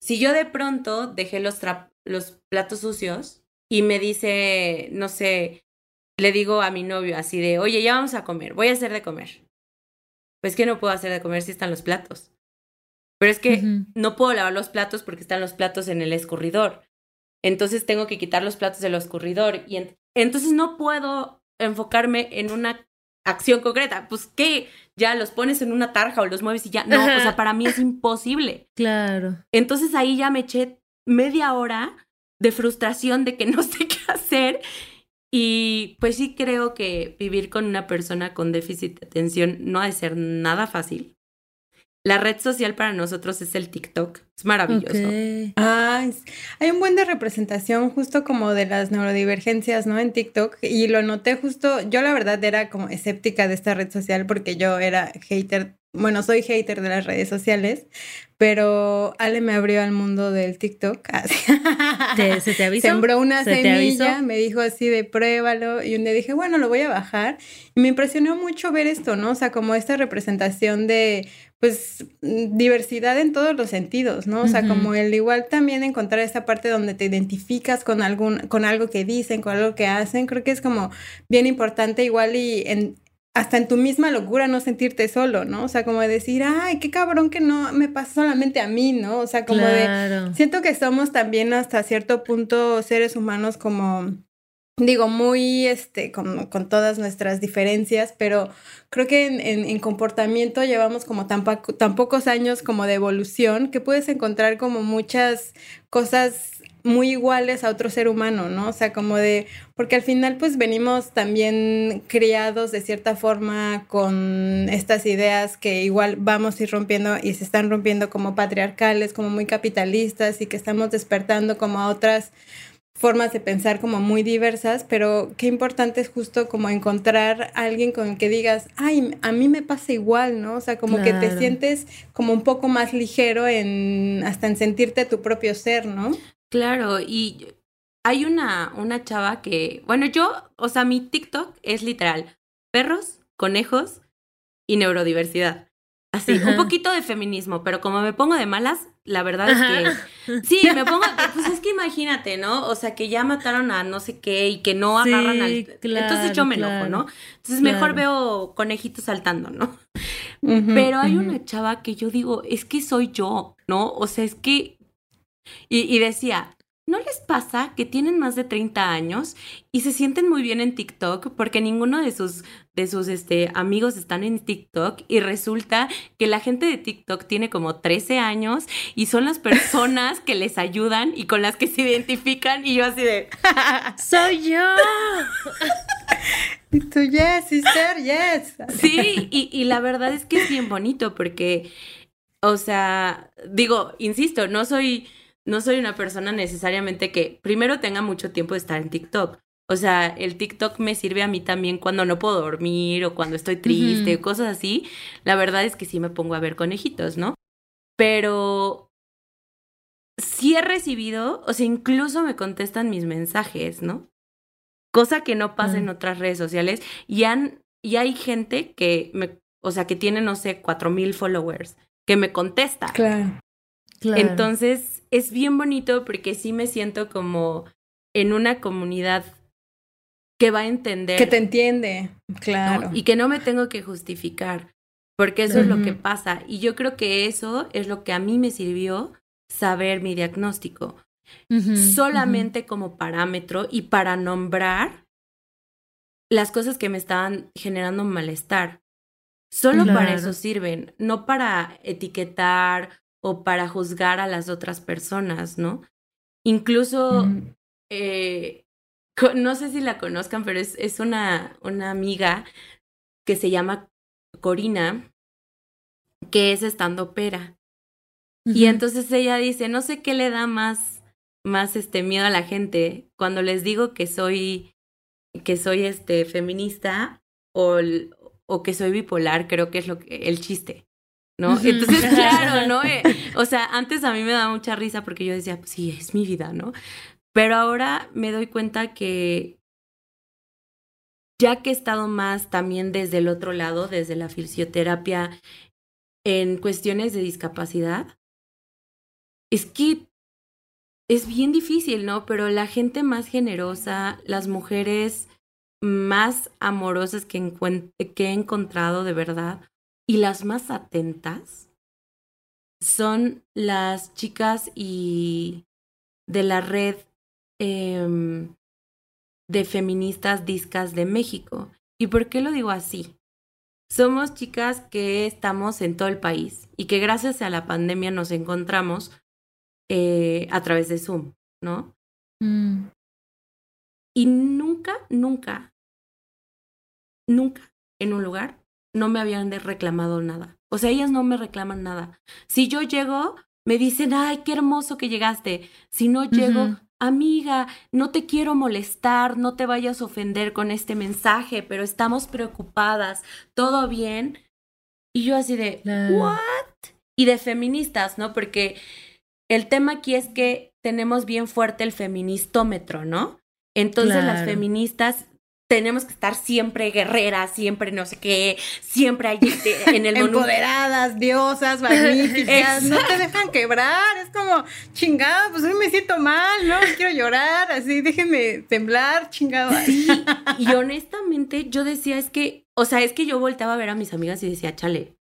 si yo de pronto dejé los, los platos sucios y me dice, no sé, le digo a mi novio así de, oye, ya vamos a comer, voy a hacer de comer. Pues que no puedo hacer de comer si están los platos. Pero es que no puedo lavar los platos porque están los platos en el escurridor. Entonces tengo que quitar los platos del escurridor y entonces no puedo enfocarme en una acción concreta. Pues que ya los pones en una tarja o los mueves y ya. No, o sea, para mí es imposible. Claro. Entonces ahí ya me eché media hora de frustración de que no sé qué hacer y pues sí creo que vivir con una persona con déficit de atención no ha de ser nada fácil. La red social para nosotros es el TikTok. Es maravilloso. hay un buen de representación justo como de las neurodivergencias, ¿no? En TikTok. Y lo noté justo, yo la verdad era como escéptica de esta red social porque yo era hater bueno, soy hater de las redes sociales, pero Ale me abrió al mundo del TikTok. ¿Se te avisó? Sembró una semilla, me dijo así de pruébalo y un día dije, bueno, lo voy a bajar. Y me impresionó mucho ver esto, ¿no? O sea, como esta representación de, pues, diversidad en todos los sentidos, ¿no? O sea, como el igual también encontrar esta parte donde te identificas con algún, con algo que dicen, con algo que hacen, creo que es como bien importante igual y en, hasta en tu misma locura no sentirte solo, ¿no? O sea, como de decir, ay, qué cabrón que no me pasa solamente a mí, ¿no? O sea, como de, siento que somos también hasta cierto punto seres humanos como, digo, muy, este, con, con todas nuestras diferencias, pero creo que en, en, comportamiento llevamos como tan, tan pocos años como de evolución que puedes encontrar como muchas cosas muy iguales a otro ser humano, ¿no? O sea, como de, porque al final pues venimos también criados de cierta forma con estas ideas que igual vamos a ir rompiendo y se están rompiendo como patriarcales, como muy capitalistas y que estamos despertando como a otras formas de pensar como muy diversas, pero qué importante es justo como encontrar a alguien con el que digas, ay, a mí me pasa igual, ¿no? O sea, como que te sientes como un poco más ligero en, hasta en sentirte tu propio ser, ¿no? Claro, y hay una, una chava que, bueno, yo, o sea, mi TikTok es literal perros, conejos y neurodiversidad. Así, un poquito de feminismo, pero como me pongo de malas, la verdad es que sí, me pongo, pues es que imagínate, ¿no? O sea, que ya mataron a no sé qué y que no agarran al entonces yo me enojo, ¿no? Entonces mejor veo conejitos saltando, ¿no? pero hay una chava que yo digo, es que soy yo, ¿no? O sea, es que y, decía, ¿no les pasa que tienen más de 30 años y se sienten muy bien en TikTok porque ninguno de sus, de sus este, amigos están en TikTok y resulta que la gente de TikTok tiene como 13 años y son las personas que les ayudan y con las que se identifican y yo así de... ¡Soy yo! Y tú, yes, sister, yes. Sí, y, y la verdad es que es bien bonito porque, o sea, digo, insisto, no soy no soy una persona necesariamente que primero tenga mucho tiempo de estar en TikTok. O sea, el TikTok me sirve a mí también cuando no puedo dormir o cuando estoy triste, o cosas así. La verdad es que sí me pongo a ver conejitos, ¿no? Pero sí he recibido, o sea, incluso me contestan mis mensajes, ¿no? Cosa que no pasa en otras redes sociales. Y, han, y hay gente que me, o sea, que tiene, no sé, cuatro mil followers, que me contesta. Claro. Entonces, es bien bonito porque sí me siento como en una comunidad que va a entender. Que te entiende, claro. Y que no me tengo que justificar. porque eso es lo que pasa. Y yo creo que eso es lo que a mí me sirvió saber mi diagnóstico. solamente como parámetro y para nombrar las cosas que me estaban generando malestar. Solo para eso sirven, no para etiquetar o para juzgar a las otras personas, ¿no? Incluso, eh, no sé si la conozcan, pero es, es una, una amiga que se llama Corina, que es estando pera. Y entonces ella dice, no sé qué le da más, más este miedo a la gente cuando les digo que soy, que soy este feminista o, o que soy bipolar, creo que es lo que, el chiste. ¿No? Entonces, claro, ¿no? Eh, o sea, antes a mí me daba mucha risa porque yo decía, pues sí, es mi vida, ¿no? Pero ahora me doy cuenta que ya que he estado más también desde el otro lado, desde la fisioterapia, en cuestiones de discapacidad, es que es bien difícil, ¿no? Pero la gente más generosa, las mujeres más amorosas que, que he encontrado de verdad y las más atentas son las chicas y de la red em, de feministas discas de México. ¿Y por qué lo digo así? Somos chicas que estamos en todo el país y que gracias a la pandemia nos encontramos eh, a través de Zoom, ¿no? Mm. Y nunca, nunca, nunca en un lugar no me habían reclamado nada. O sea, ellas no me reclaman nada. Si yo llego, me dicen, ay, qué hermoso que llegaste. Si no llego, amiga, no te quiero molestar, no te vayas a ofender con este mensaje, pero estamos preocupadas, ¿todo bien? Y yo así de, ¿what? Y de feministas, ¿no? Porque el tema aquí es que tenemos bien fuerte el feministómetro, ¿no? Entonces las feministas tenemos que estar siempre guerreras, siempre no sé qué, siempre este, en el Empoderadas, diosas, magníficas, no te dejan quebrar, es como, chingado, pues hoy me siento mal, ¿no? Quiero llorar, así, déjenme temblar, chingado. Sí, y honestamente yo decía, es que, o sea, es que yo volteaba a ver a mis amigas y decía, chale,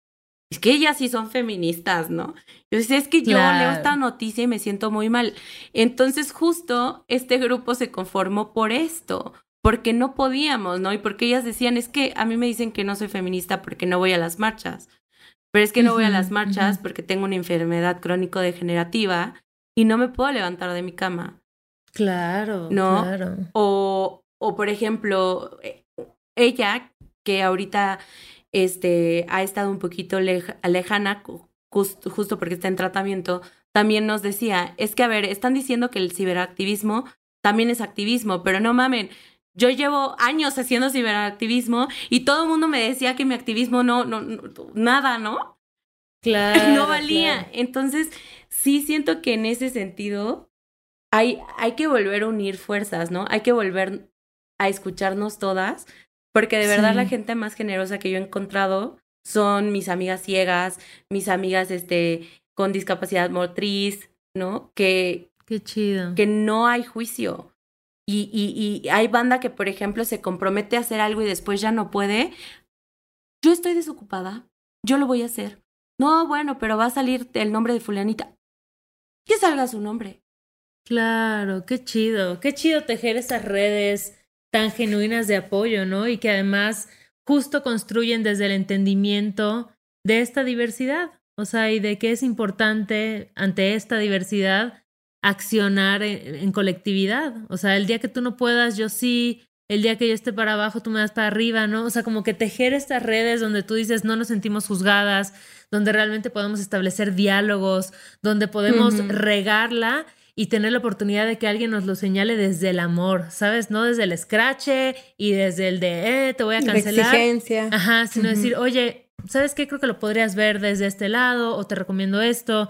es que ellas sí son feministas, ¿no? Yo decía, es que yo leo esta noticia y me siento muy mal. Entonces justo este grupo se conformó por esto, porque no podíamos, ¿no? Y porque ellas decían, es que a mí me dicen que no soy feminista porque no voy a las marchas, pero es que no voy a las marchas porque tengo una enfermedad crónico-degenerativa y no me puedo levantar de mi cama. Claro, ¿no? Claro. O, o por ejemplo, eh, ella, que ahorita este, ha estado un poquito lejana, justo porque está en tratamiento, también nos decía, es que, a ver, están diciendo que el ciberactivismo también es activismo, pero no mamen, yo llevo años haciendo ciberactivismo y todo el mundo me decía que mi activismo no, no, nada, ¿no? Claro. no valía. Entonces, sí siento que en ese sentido hay, hay que volver a unir fuerzas, ¿no? Hay que volver a escucharnos todas, porque de verdad la gente más generosa que yo he encontrado son mis amigas ciegas, mis amigas este, con discapacidad motriz, ¿no? Que, Qué chido. Que no hay juicio. Y, y, y hay banda que, por ejemplo, se compromete a hacer algo y después ya no puede. Yo estoy desocupada. Yo lo voy a hacer. No, bueno, pero va a salir el nombre de fulanita. Que salga su nombre. Claro, qué chido. Qué chido tejer esas redes tan genuinas de apoyo, ¿no? Y que además justo construyen desde el entendimiento de esta diversidad, o sea, y de que es importante ante esta diversidad accionar en, colectividad, o sea, el día que tú no puedas, yo sí, el día que yo esté para abajo, tú me das para arriba, ¿no? O sea, como que tejer estas redes donde tú dices, no nos sentimos juzgadas, donde realmente podemos establecer diálogos, donde podemos regarla y tener la oportunidad de que alguien nos lo señale desde el amor, ¿sabes? No desde el escrache y desde el de, eh, te voy a cancelar. exigencia. Ajá, sino decir, oye, ¿sabes qué? Creo que lo podrías ver desde este lado o te recomiendo esto.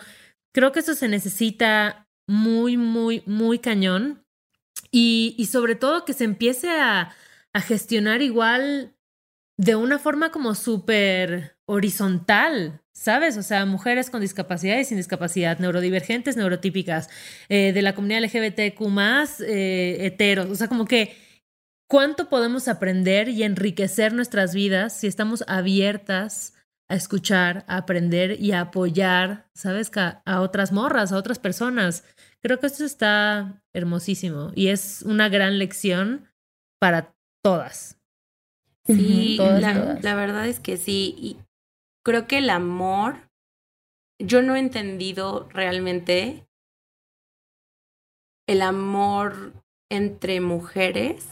Creo que eso se necesita muy, muy, muy cañón. Y, y sobre todo que se empiece a, a gestionar igual de una forma como súper horizontal, ¿sabes? O sea, mujeres con discapacidad y sin discapacidad, neurodivergentes, neurotípicas, eh, de la comunidad LGBTQ más, eh, heteros, o sea, como que cuánto podemos aprender y enriquecer nuestras vidas si estamos abiertas a escuchar, a aprender y a apoyar, ¿sabes? A, otras morras, a otras personas. Creo que esto está hermosísimo y es una gran lección para todas. Sí, la, la, verdad es que sí. Y creo que el amor, yo no he entendido realmente el amor entre mujeres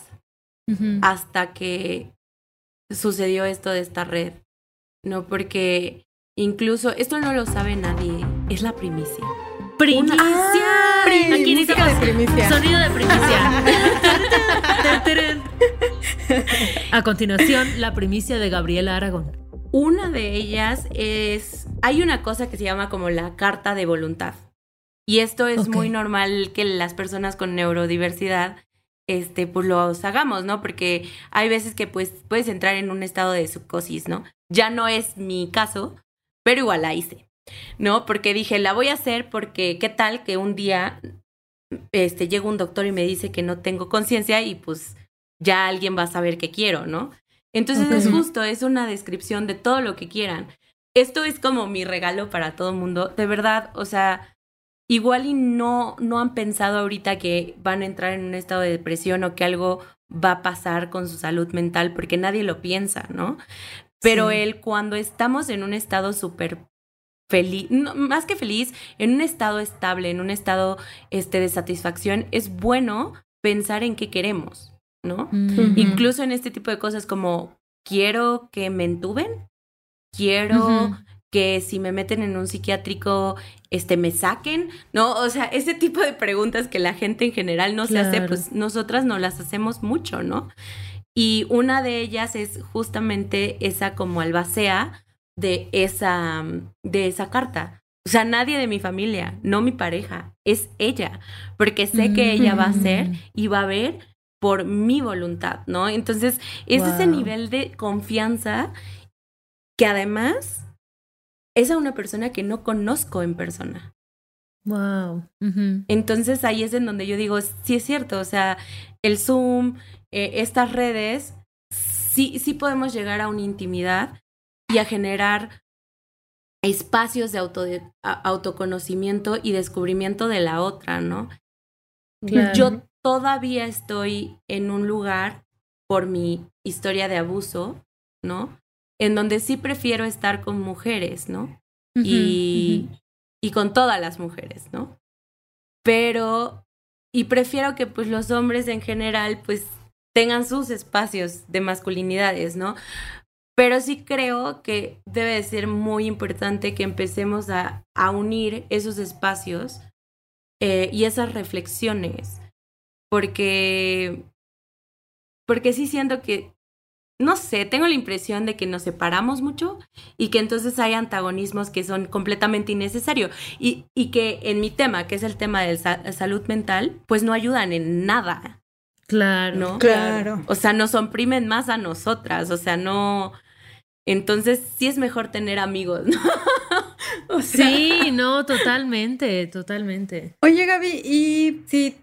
hasta que sucedió esto de esta red. No, porque incluso esto no lo sabe nadie, es la primicia. ¡Primicia! Ah, Aquí de primicia. Sonido de primicia. A continuación, la primicia de Gabriela Aragón. Una de ellas es, hay una cosa que se llama como la carta de voluntad. Y esto es muy normal que las personas con neurodiversidad este, pues lo hagamos, ¿no? Porque hay veces que pues puedes entrar en un estado de subcosis, ¿no? Ya no es mi caso, pero igual la hice, ¿no? Porque dije, la voy a hacer porque qué tal que un día este, llega un doctor y me dice que no tengo conciencia y pues ya alguien va a saber qué quiero, ¿no? Entonces es justo, es una descripción de todo lo que quieran. Esto es como mi regalo para todo el mundo. De verdad, o sea, igual y no, no han pensado ahorita que van a entrar en un estado de depresión o que algo va a pasar con su salud mental, porque nadie lo piensa, ¿no? Pero él, cuando estamos en un estado súper feliz, más que feliz, en un estado estable, en un estado este, de satisfacción, es bueno pensar en qué queremos, ¿no? Incluso en este tipo de cosas como, quiero que me entuben, quiero que si me meten en un psiquiátrico, este, me saquen, ¿no? O sea, ese tipo de preguntas que la gente en general no se hace, pues nosotras no las hacemos mucho, ¿no? Y una de ellas es justamente esa como albacea de esa, de esa carta. O sea, nadie de mi familia, no mi pareja, es ella, porque sé que ella va a ser mm. y va a ver por mi voluntad, ¿no? Entonces, es ese nivel de confianza que además es a una persona que no conozco en persona. Wow. Entonces ahí es en donde yo digo, sí es cierto, o sea, el Zoom, eh, estas redes, sí, sí podemos llegar a una intimidad y a generar espacios de, auto, autoconocimiento y descubrimiento de la otra, ¿no? Yo todavía estoy en un lugar por mi historia de abuso, ¿no? En donde sí prefiero estar con mujeres, ¿no? y, y con todas las mujeres, ¿no? Pero, y prefiero que pues los hombres en general pues tengan sus espacios de masculinidades, ¿no? Pero sí creo que debe ser muy importante que empecemos a, a unir esos espacios eh, y esas reflexiones, porque, porque sí siento que no sé, tengo la impresión de que nos separamos mucho y que entonces hay antagonismos que son completamente innecesarios y, y que en mi tema, que es el tema de salud mental, pues no ayudan en nada. Claro, ¿no? Claro. O sea, nos oprimen más a nosotras, o sea, no... Entonces sí es mejor tener amigos, ¿no? Sí, no, totalmente, totalmente. Oye, Gaby, y si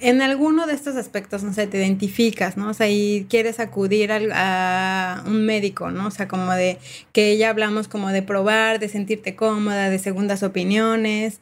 en alguno de estos aspectos, no sé, te identificas, ¿no? O sea, y quieres acudir a, a, un médico, ¿no? O sea, como de que ya hablamos como de probar, de sentirte cómoda, de segundas opiniones.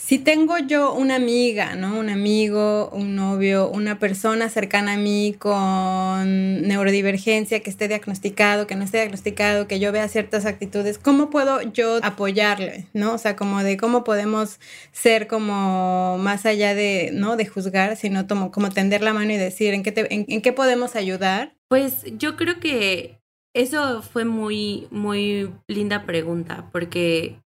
Si tengo yo una amiga, ¿no? Un amigo, un novio, una persona cercana a mí con neurodivergencia, que esté diagnosticado, que no esté diagnosticado, que yo vea ciertas actitudes, ¿cómo puedo yo apoyarle, ¿no? O sea, como de cómo podemos ser como más allá de, ¿no? De juzgar, sino como, como tender la mano y decir, ¿en qué, en qué podemos ayudar? Pues yo creo que eso fue muy, muy linda pregunta, porque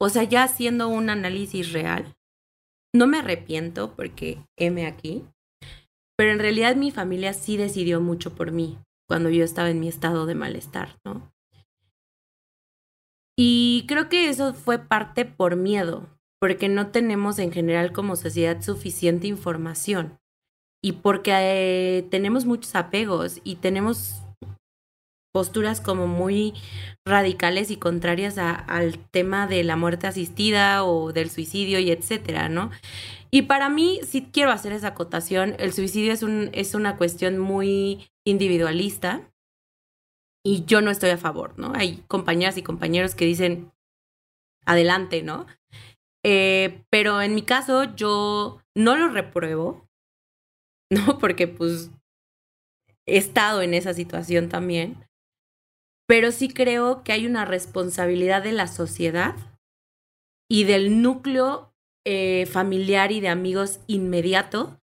o sea, ya haciendo un análisis real, no me arrepiento porque heme aquí, pero en realidad mi familia sí decidió mucho por mí cuando yo estaba en mi estado de malestar, ¿no? Y creo que eso fue parte por miedo, porque no tenemos en general como sociedad suficiente información y porque eh, tenemos muchos apegos y tenemos posturas como muy radicales y contrarias al tema de la muerte asistida o del suicidio y etcétera, ¿no? Y para mí, sí quiero hacer esa acotación, el suicidio es, un, es una cuestión muy individualista y yo no estoy a favor, ¿no? Hay compañeras y compañeros que dicen, adelante, ¿no? Eh, pero en mi caso yo no lo repruebo, ¿no? Porque pues he estado en esa situación también, pero sí creo que hay una responsabilidad de la sociedad y del núcleo eh, familiar y de amigos inmediato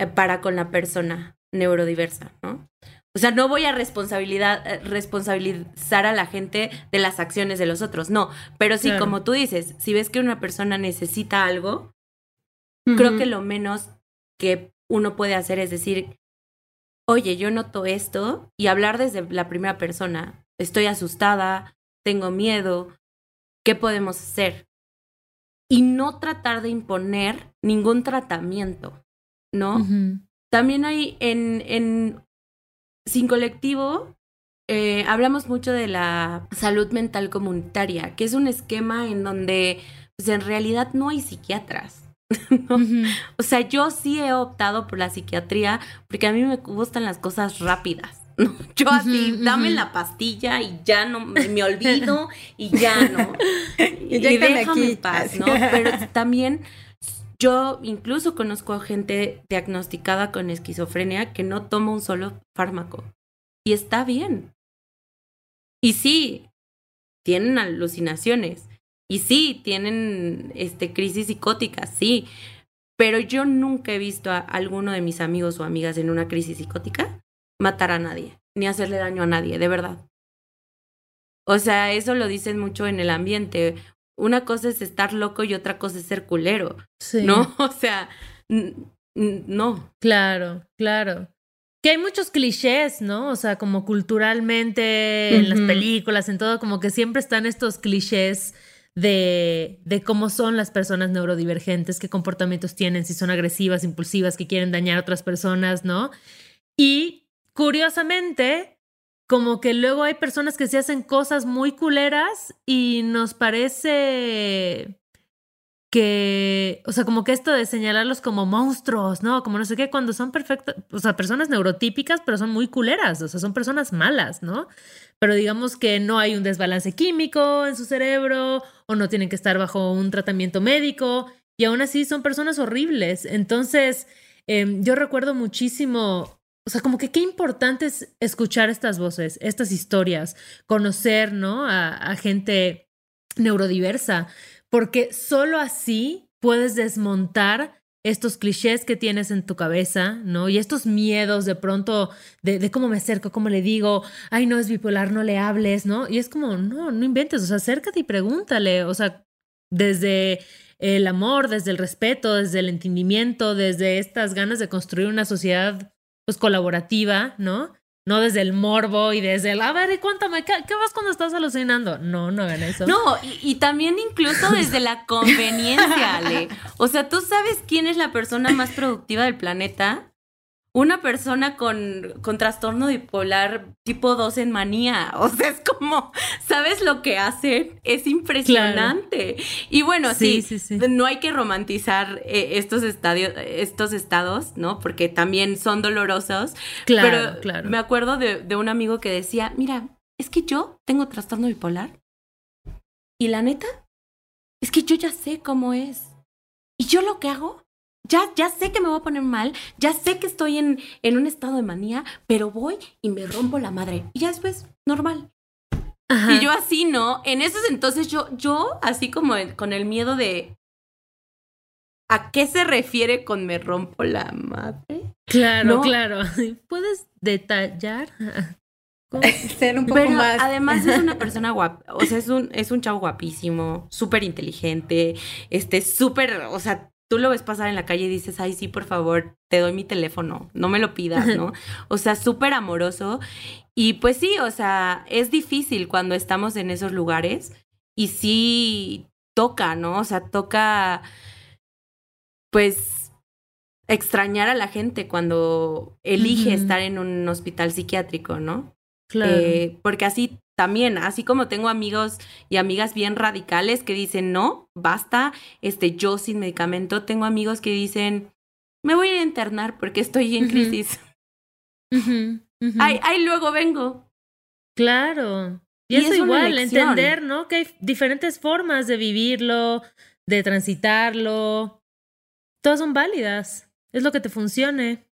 eh, para con la persona neurodiversa, ¿no? O sea, no voy a responsabilidad, eh, responsabilizar a la gente de las acciones de los otros, no. Pero sí, como tú dices, si ves que una persona necesita algo, creo que lo menos que uno puede hacer es decir, oye, yo noto esto y hablar desde la primera persona. Estoy asustada, tengo miedo, ¿qué podemos hacer? Y no tratar de imponer ningún tratamiento, ¿no? También hay en, en sin colectivo, eh, hablamos mucho de la salud mental comunitaria, que es un esquema en donde pues, en realidad no hay psiquiatras. O sea, yo sí he optado por la psiquiatría porque a mí me gustan las cosas rápidas. Yo así, dame la pastilla y ya no me olvido y ya no. y, y déjame aquí. paz, ¿no? Pero también yo incluso conozco a gente diagnosticada con esquizofrenia que no toma un solo fármaco. Y está bien. Y sí, tienen alucinaciones. Y sí, tienen este, crisis psicóticas, sí. Pero yo nunca he visto a alguno de mis amigos o amigas en una crisis psicótica matar a nadie, ni hacerle daño a nadie, de verdad. O sea, eso lo dicen mucho en el ambiente una cosa es estar loco y otra cosa es ser culero. Sí. ¿No? O sea, no. Claro, claro. Que hay muchos clichés, ¿no? O sea, como culturalmente, en las películas, en todo, como que siempre están estos clichés de, de cómo son las personas neurodivergentes, qué comportamientos tienen, si son agresivas, impulsivas, que quieren dañar a otras personas, ¿no? Y curiosamente, como que luego hay personas que se hacen cosas muy culeras y nos parece que, o sea, como que esto de señalarlos como monstruos, ¿no? Como no sé qué, cuando son perfectas, o sea, personas neurotípicas, pero son muy culeras, o sea, son personas malas, ¿no? Pero digamos que no hay un desbalance químico en su cerebro o no tienen que estar bajo un tratamiento médico y aún así son personas horribles. Entonces, em, yo recuerdo muchísimo o sea, como que qué importante es escuchar estas voces, estas historias, conocer, ¿no? A, gente neurodiversa, porque solo así puedes desmontar estos clichés que tienes en tu cabeza, ¿no? Y estos miedos de pronto de, cómo me acerco, cómo le digo, ay, no es bipolar, no le hables, ¿no? Y es como, no, no inventes, o sea, acércate y pregúntale, o sea, desde el amor, desde el respeto, desde el entendimiento, desde estas ganas de construir una sociedad pues colaborativa, ¿no? No desde el morbo y desde el, a ver, y cuéntame, ¿qué, vas cuando estás alucinando? No, no hagan eso. No, y, también incluso desde la conveniencia, Ale. O sea, ¿tú sabes quién es la persona más productiva del planeta? Una persona con, con trastorno bipolar tipo 2 en manía. O sea, es como, ¿sabes lo que hacen? Es impresionante. Y bueno, sí, no hay que romantizar eh, estos, estadios, estos estados, ¿no? Porque también son dolorosos. Claro, pero claro. Me acuerdo de, de un amigo que decía, mira, es que yo tengo trastorno bipolar. Y la neta, es que yo ya sé cómo es. Y yo lo que hago ya, ya sé que me voy a poner mal, ya sé que estoy en, en un estado de manía, pero voy y me rompo la madre. Y ya después, normal. Y yo así, ¿no? En esos entonces yo, yo así como con el miedo de... ¿A qué se refiere con me rompo la madre? Claro, claro. ¿Puedes detallar? Ser un poco más. Además es una persona guapa, o sea, es un, es un chavo guapísimo, súper inteligente, este, súper, o sea, tú lo ves pasar en la calle y dices, ay, sí, por favor, te doy mi teléfono, no me lo pidas, ¿no? O sea, súper amoroso. Y pues sí, o sea, es difícil cuando estamos en esos lugares y sí toca, ¿no? O sea, toca, pues, extrañar a la gente cuando elige estar en un hospital psiquiátrico, ¿no? Claro. Eh, porque así también, así como tengo amigos y amigas bien radicales que dicen, no, basta, este, yo sin medicamento, tengo amigos que dicen, me voy a internar porque estoy en crisis. Ay, ay, luego vengo. Claro. Y, eso igual, entender, ¿no? Que hay diferentes formas de vivirlo, de transitarlo. Todas son válidas. Es lo que te funcione.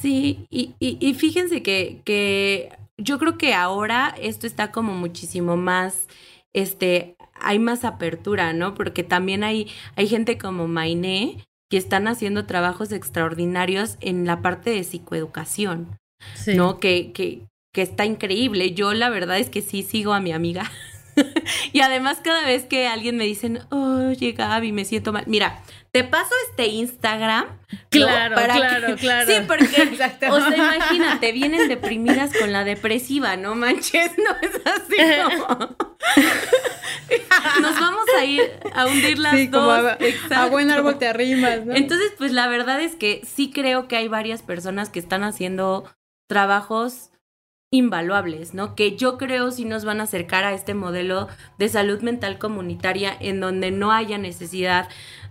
Sí, y, y, y fíjense que, que yo creo que ahora esto está como muchísimo más, este, hay más apertura, ¿no? Porque también hay, hay gente como Mainé que están haciendo trabajos extraordinarios en la parte de psicoeducación, ¿no? Que, que, que está increíble. Yo la verdad es que sí sigo a mi amiga. y además cada vez que alguien me dicen, oye Gaby, me siento mal. Mira, te paso este Instagram. Claro, claro, claro. Sí, porque, o sea, imagínate, vienen deprimidas con la depresiva, no manches, no es así como... Nos vamos a ir a hundir las sí, dos. Como a, buen árbol te arrimas, ¿no? Entonces, pues la verdad es que sí creo que hay varias personas que están haciendo trabajos invaluables, ¿no? Que yo creo si nos van a acercar a este modelo de salud mental comunitaria en donde no haya necesidad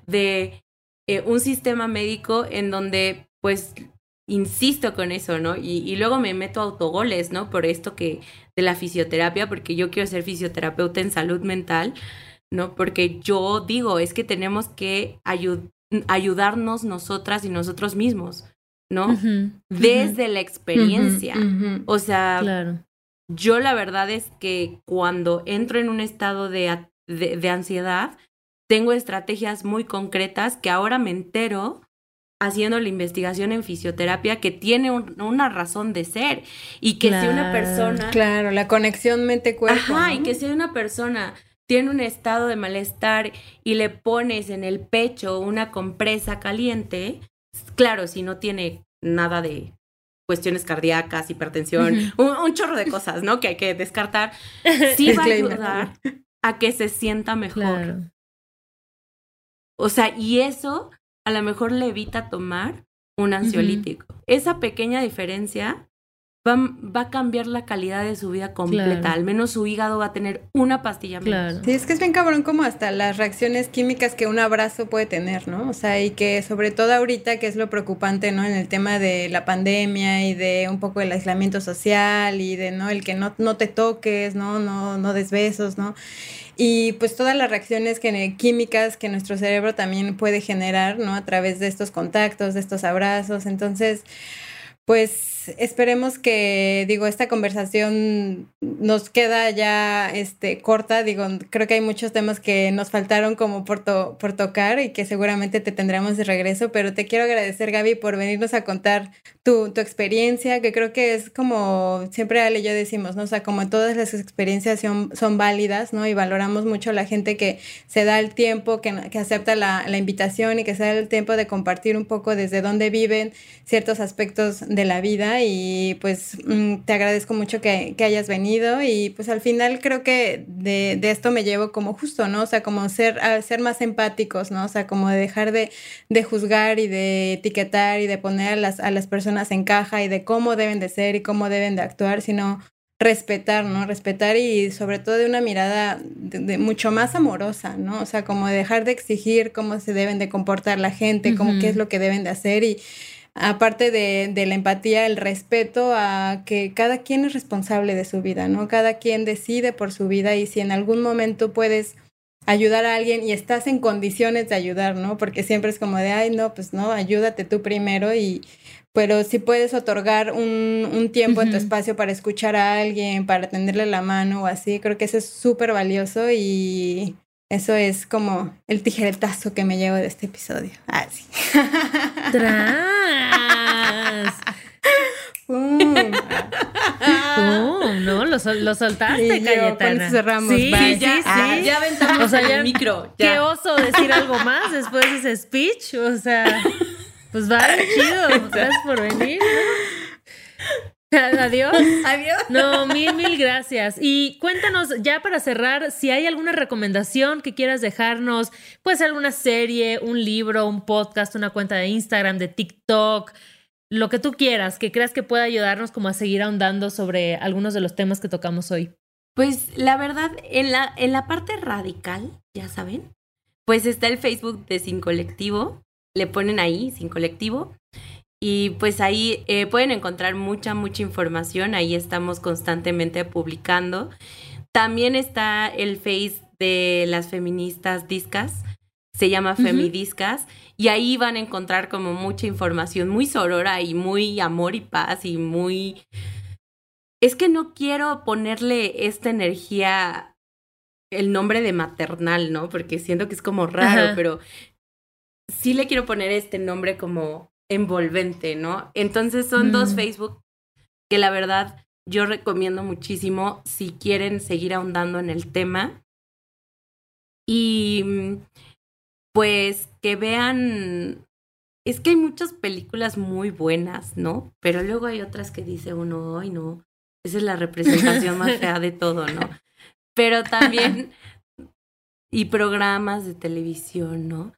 de eh, un sistema médico en donde, pues, insisto con eso, ¿no? Y, y, luego me meto a autogoles, ¿no? Por esto que de la fisioterapia, porque yo quiero ser fisioterapeuta en salud mental, ¿no? Porque yo digo, es que tenemos que ayudarnos nosotras y nosotros mismos. ¿no? Desde la experiencia. O sea, yo la verdad es que cuando entro en un estado de, de, ansiedad, tengo estrategias muy concretas que ahora me entero haciendo la investigación en fisioterapia que tiene una razón de ser y que si una persona... Claro, la conexión mente-cuerpo. Ajá, y que si una persona tiene un estado de malestar y le pones en el pecho una compresa caliente, claro, si no tiene nada de cuestiones cardíacas, hipertensión, un, chorro de cosas, ¿no? Que hay que descartar, sí va a ayudar a que se sienta mejor. O sea, y eso a lo mejor le evita tomar un ansiolítico. Esa pequeña diferencia va, a cambiar la calidad de su vida completa. Al menos su hígado va a tener una pastilla menos. Sí, es que es bien cabrón como hasta las reacciones químicas que un abrazo puede tener, ¿no? O sea, y que sobre todo ahorita, que es lo preocupante, ¿no? En el tema de la pandemia y de un poco el aislamiento social y de, ¿no? El que no, no te toques, ¿no? No, no des besos, ¿no? Y pues todas las reacciones que, químicas que nuestro cerebro también puede generar, ¿no? A través de estos contactos, de estos abrazos. Entonces, pues esperemos que, digo, esta conversación nos queda ya este, corta. Digo, creo que hay muchos temas que nos faltaron como por, por tocar y que seguramente te tendremos de regreso, pero te quiero agradecer, Gaby, por venirnos a contar tu, tu experiencia, que creo que es como siempre Ale y yo decimos, ¿no? O sea, como todas las experiencias son, son válidas, ¿no? Y valoramos mucho la gente que se da el tiempo, que, que acepta la, la invitación y que se da el tiempo de compartir un poco desde dónde viven ciertos aspectos de la vida y pues mm, te agradezco mucho que, hayas venido y pues al final creo que de, esto me llevo como justo, ¿no? O sea, como ser, ser más empáticos, ¿no? O sea, como de dejar de, de juzgar y de etiquetar y de poner a las, a las personas en caja y de cómo deben de ser y cómo deben de actuar, sino respetar, ¿no? Respetar y sobre todo de una mirada de, mucho más amorosa, ¿no? O sea, como dejar de exigir cómo se deben de comportar la gente, cómo qué es lo que deben de hacer y aparte de, la empatía, el respeto a que cada quien es responsable de su vida, ¿no? Cada quien decide por su vida y si en algún momento puedes ayudar a alguien y estás en condiciones de ayudar, ¿no? Porque siempre es como de, ay, no, pues no, ayúdate tú primero y, pero si puedes otorgar un, un tiempo en tu espacio para escuchar a alguien, para tenderle la mano o así, creo que eso es súper valioso y eso es como el tijeretazo que me llevo de este episodio. Ah, sí. ¡Tras! ¡Pum! No, lo, lo soltaste, y Cayetana. cerramos. Sí, sí, sí, ah, ya aventamos o sea, ya, el micro. Qué oso decir algo más después de ese speech. O sea, pues vale, chido. Gracias por venir. Adiós. Adiós. No, mil, mil gracias. Y cuéntanos, ya para cerrar, si hay alguna recomendación que quieras dejarnos, puede ser alguna serie, un libro, un podcast, una cuenta de Instagram, de TikTok, lo que tú quieras, que creas que pueda ayudarnos como a seguir ahondando sobre algunos de los temas que tocamos hoy. Pues la verdad, en la, en la parte radical, ya saben, pues está el Facebook de Sin Colectivo, le ponen ahí, Sin Colectivo, y pues ahí eh, pueden encontrar mucha, mucha información. Ahí estamos constantemente publicando. También está el Face de las feministas discas. Se llama Femidiscas. Y ahí van a encontrar como mucha información muy sorora y muy amor y paz y muy... Es que no quiero ponerle esta energía, el nombre de maternal, ¿no? Porque siento que es como raro, pero sí le quiero poner este nombre como envolvente, ¿no? Entonces son dos mm. Facebook que la verdad yo recomiendo muchísimo si quieren seguir ahondando en el tema. Y pues que vean, es que hay muchas películas muy buenas, ¿no? Pero luego hay otras que dice uno, ay no, esa es la representación más fea de todo, ¿no? Pero también, y programas de televisión, ¿no?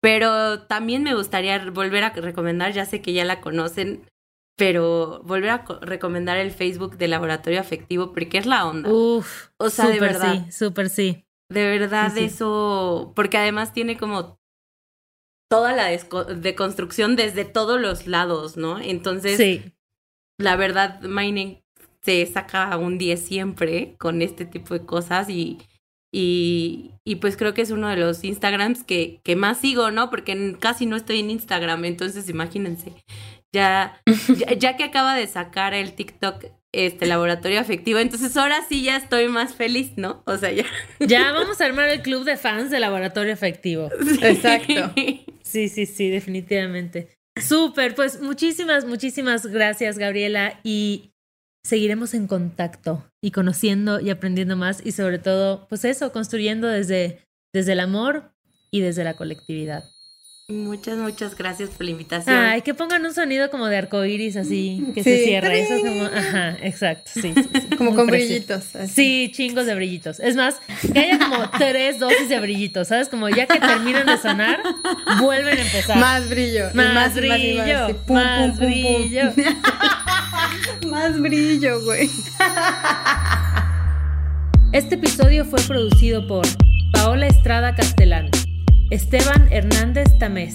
Pero también me gustaría volver a recomendar, ya sé que ya la conocen, pero volver a recomendar el Facebook de Laboratorio Afectivo porque es la onda. Uf, o sea, de verdad. Sí, súper sí. De verdad eso, porque además tiene como toda la deconstrucción desde todos los lados, ¿no? Entonces, sí. la verdad, Mining se saca un 10 siempre con este tipo de cosas y y, y, pues creo que es uno de los Instagrams que, que más sigo, ¿no? Porque casi no estoy en Instagram, entonces imagínense. Ya, ya, que acaba de sacar el TikTok este laboratorio afectivo, entonces ahora sí ya estoy más feliz, ¿no? O sea, ya. Ya vamos a armar el club de fans de laboratorio afectivo. Exacto. Sí, sí, sí, definitivamente. Súper, pues muchísimas, muchísimas gracias, Gabriela. Y seguiremos en contacto y conociendo y aprendiendo más y sobre todo, pues eso, construyendo desde, desde el amor y desde la colectividad. Muchas, muchas gracias por la invitación. Ay, que pongan un sonido como de arcoíris así, que se cierra. Eso como, ajá, exacto, sí. como con brillitos. Sí, chingos de brillitos. Es más, que haya como tres dosis de brillitos, ¿sabes? Como ya que terminan de sonar, vuelven a empezar. Más brillo. Más, brillo. Más, brillo. Más brillo, güey. Este episodio fue producido por Paola Estrada Castellán, Esteban Hernández Tamés.